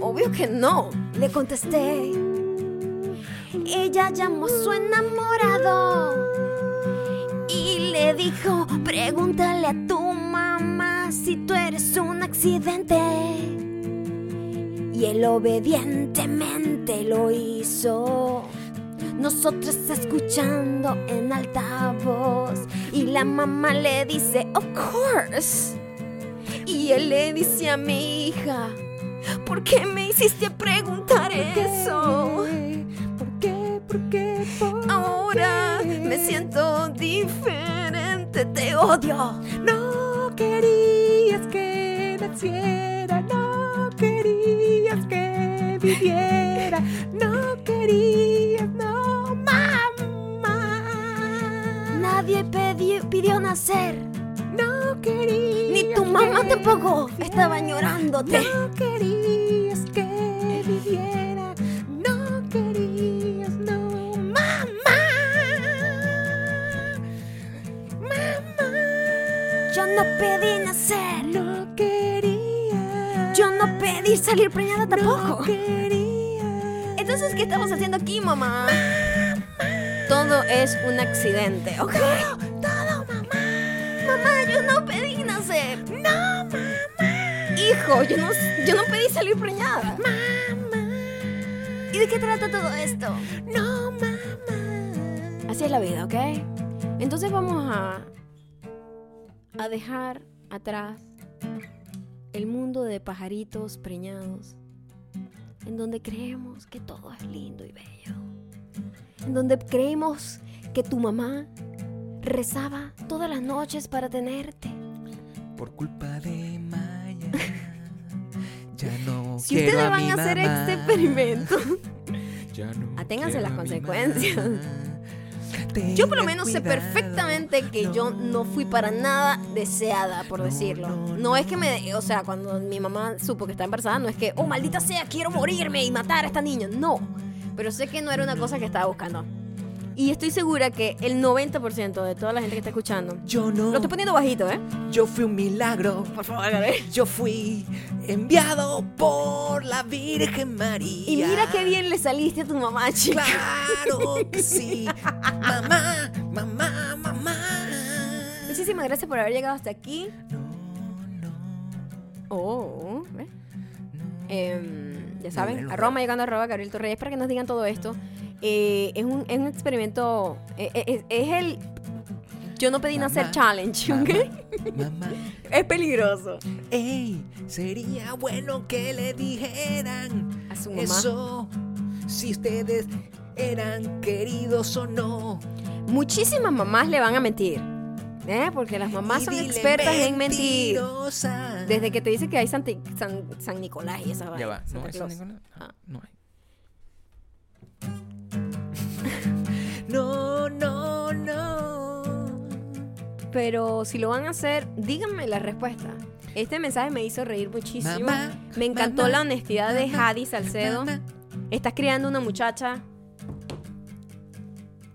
Speaker 1: Obvio que no, le contesté. Ella llamó a su enamorado y le dijo, pregúntale a tu mamá si tú eres un accidente. Y él obedientemente lo hizo. Nosotros escuchando en alta voz y la mamá le dice, of course. Y él le dice a mi hija, ¿por qué me hiciste preguntar eso?
Speaker 2: ¿Por qué? ¿Por qué? ¿Por
Speaker 1: Ahora me siento diferente, te odio.
Speaker 2: No querías que naciera, no querías que viviera, no querías, no, mamá.
Speaker 1: Nadie pidió, pidió nacer,
Speaker 2: No querías.
Speaker 1: ni tu mamá tampoco estaba llorándote.
Speaker 2: No querías que viviera, no querías, no, mamá. Mamá.
Speaker 1: Yo no pedí nacer,
Speaker 2: No
Speaker 1: no pedí salir preñada
Speaker 2: No
Speaker 1: tampoco.
Speaker 2: quería.
Speaker 1: Entonces, ¿qué estamos haciendo aquí, mamá? Todo es un accidente, ¿ok?
Speaker 2: Todo, mamá.
Speaker 1: Mamá, yo no pedí nacer.
Speaker 2: No, mamá.
Speaker 1: Hijo, yo no, yo no pedí salir preñada.
Speaker 2: Mamá.
Speaker 1: ¿Y de qué trata todo esto?
Speaker 2: No, mamá.
Speaker 1: Así es la vida, ¿ok? Entonces vamos a, a dejar atrás el mundo de pajaritos preñados, en donde creemos que todo es lindo y bello, en donde creemos que tu mamá rezaba todas las noches para tenerte.
Speaker 2: Por culpa de Maya. (laughs) Ya no
Speaker 1: Si
Speaker 2: quiero
Speaker 1: ustedes
Speaker 2: a
Speaker 1: van
Speaker 2: mi
Speaker 1: a hacer
Speaker 2: mamá.
Speaker 1: este experimento, (laughs)
Speaker 2: Ya no
Speaker 1: Aténganse las consecuencias.
Speaker 2: mamá.
Speaker 1: Yo por lo menos sé perfectamente que yo no fui para nada deseada, por
Speaker 2: No,
Speaker 1: decirlo.
Speaker 2: no,
Speaker 1: No es que me, o sea, cuando mi mamá supo que estaba embarazada, no es que, oh maldita sea, quiero morirme y matar a esta niña. No, pero sé que no era una cosa que estaba buscando. Y estoy segura que el 90% de toda la gente que está escuchando,
Speaker 2: Yo no.
Speaker 1: lo estoy poniendo bajito, ¿eh?
Speaker 2: Yo fui un milagro.
Speaker 1: Por favor, Gabriel.
Speaker 2: Yo fui enviado por la Virgen María.
Speaker 1: Y mira qué bien le saliste a tu mamá, chica.
Speaker 2: Claro que (laughs) sí. mamá, mamá, mamá.
Speaker 1: Muchísimas gracias por haber llegado hasta aquí.
Speaker 2: No, no,
Speaker 1: Oh, ¿ves? Em, ya saben,
Speaker 2: Bueno,
Speaker 1: arroba llegando arroba Gabriel Torreyes para que nos digan todo esto. Eh, es, un, es un experimento, eh, eh, es, es el yo no pedí nacer
Speaker 2: Mamá,
Speaker 1: challenge, ¿ok?
Speaker 2: Mamá. (laughs)
Speaker 1: Es peligroso.
Speaker 2: Ey, sería bueno que le dijeran
Speaker 1: A su mamá.
Speaker 2: eso. Si ustedes eran queridos o no.
Speaker 1: Muchísimas mamás le van a mentir. ¿Eh? Porque las mamás
Speaker 2: Y
Speaker 1: son expertas en mentir.
Speaker 2: mentirosa.
Speaker 1: Desde que te dice que hay Santi- San, San Nicolás y esa
Speaker 2: Ya va, ¿no
Speaker 1: Santa
Speaker 2: hay San. Nicolás?
Speaker 1: Ah.
Speaker 2: No hay. (laughs) No, no, no.
Speaker 1: Pero si lo van a hacer, díganme la respuesta. Este mensaje me hizo reír muchísimo.
Speaker 2: Mamá,
Speaker 1: me encantó
Speaker 2: mamá,
Speaker 1: la honestidad de Hadi Salcedo. Estás criando una muchacha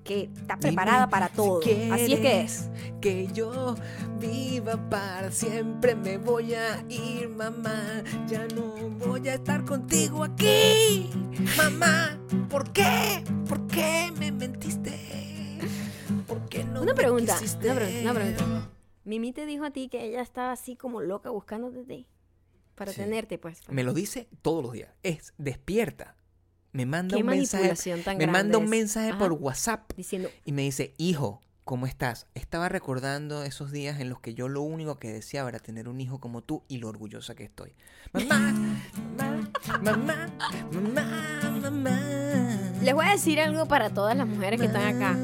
Speaker 1: que está
Speaker 2: Dime
Speaker 1: preparada para todo.
Speaker 2: si
Speaker 1: Así es que es.
Speaker 2: Que yo viva para siempre, me voy a ir, mamá. Ya no voy a estar contigo aquí, mamá. ¿Por qué? ¿Por qué me mentiste? ¿Por qué no
Speaker 1: Una
Speaker 2: me
Speaker 1: pregunta, una pregunta, una pregunta. Mimi te dijo a ti que ella estaba así como loca buscándote a ti. Para
Speaker 2: Sí.
Speaker 1: tenerte, pues.
Speaker 2: Me lo dice todos los días. Es despierta. Me manda un mensaje. Me manda un mensaje por. WhatsApp
Speaker 1: Diciendo,
Speaker 2: y me dice, hijo, ¿cómo estás? Estaba recordando esos días en los que yo lo único que deseaba era tener un hijo como tú y lo orgullosa que estoy. Mamá, mamá, mamá, mamá, mamá.
Speaker 1: les voy a decir algo para todas las mujeres que están acá.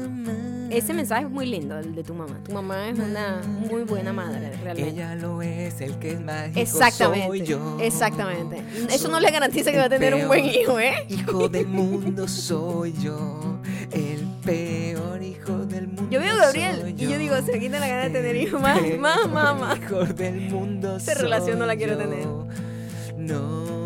Speaker 1: Ese mensaje es muy lindo, el de tu mamá. Tu mamá es una muy buena madre, realmente.
Speaker 2: Ella lo es, el que es mágico
Speaker 1: Exactamente.
Speaker 2: soy yo.
Speaker 1: Exactamente. Eso no le garantiza que va a tener un buen hijo, ¿eh?
Speaker 2: Hijo del mundo soy yo, el peor hijo del mundo.
Speaker 1: Yo veo a Gabriel y yo digo, se me quita la gana de tener hijos. Más, más,
Speaker 2: peor
Speaker 1: mamá.
Speaker 2: Hijo del mundo
Speaker 1: Esa relación no la quiero
Speaker 2: yo.
Speaker 1: tener.
Speaker 2: No,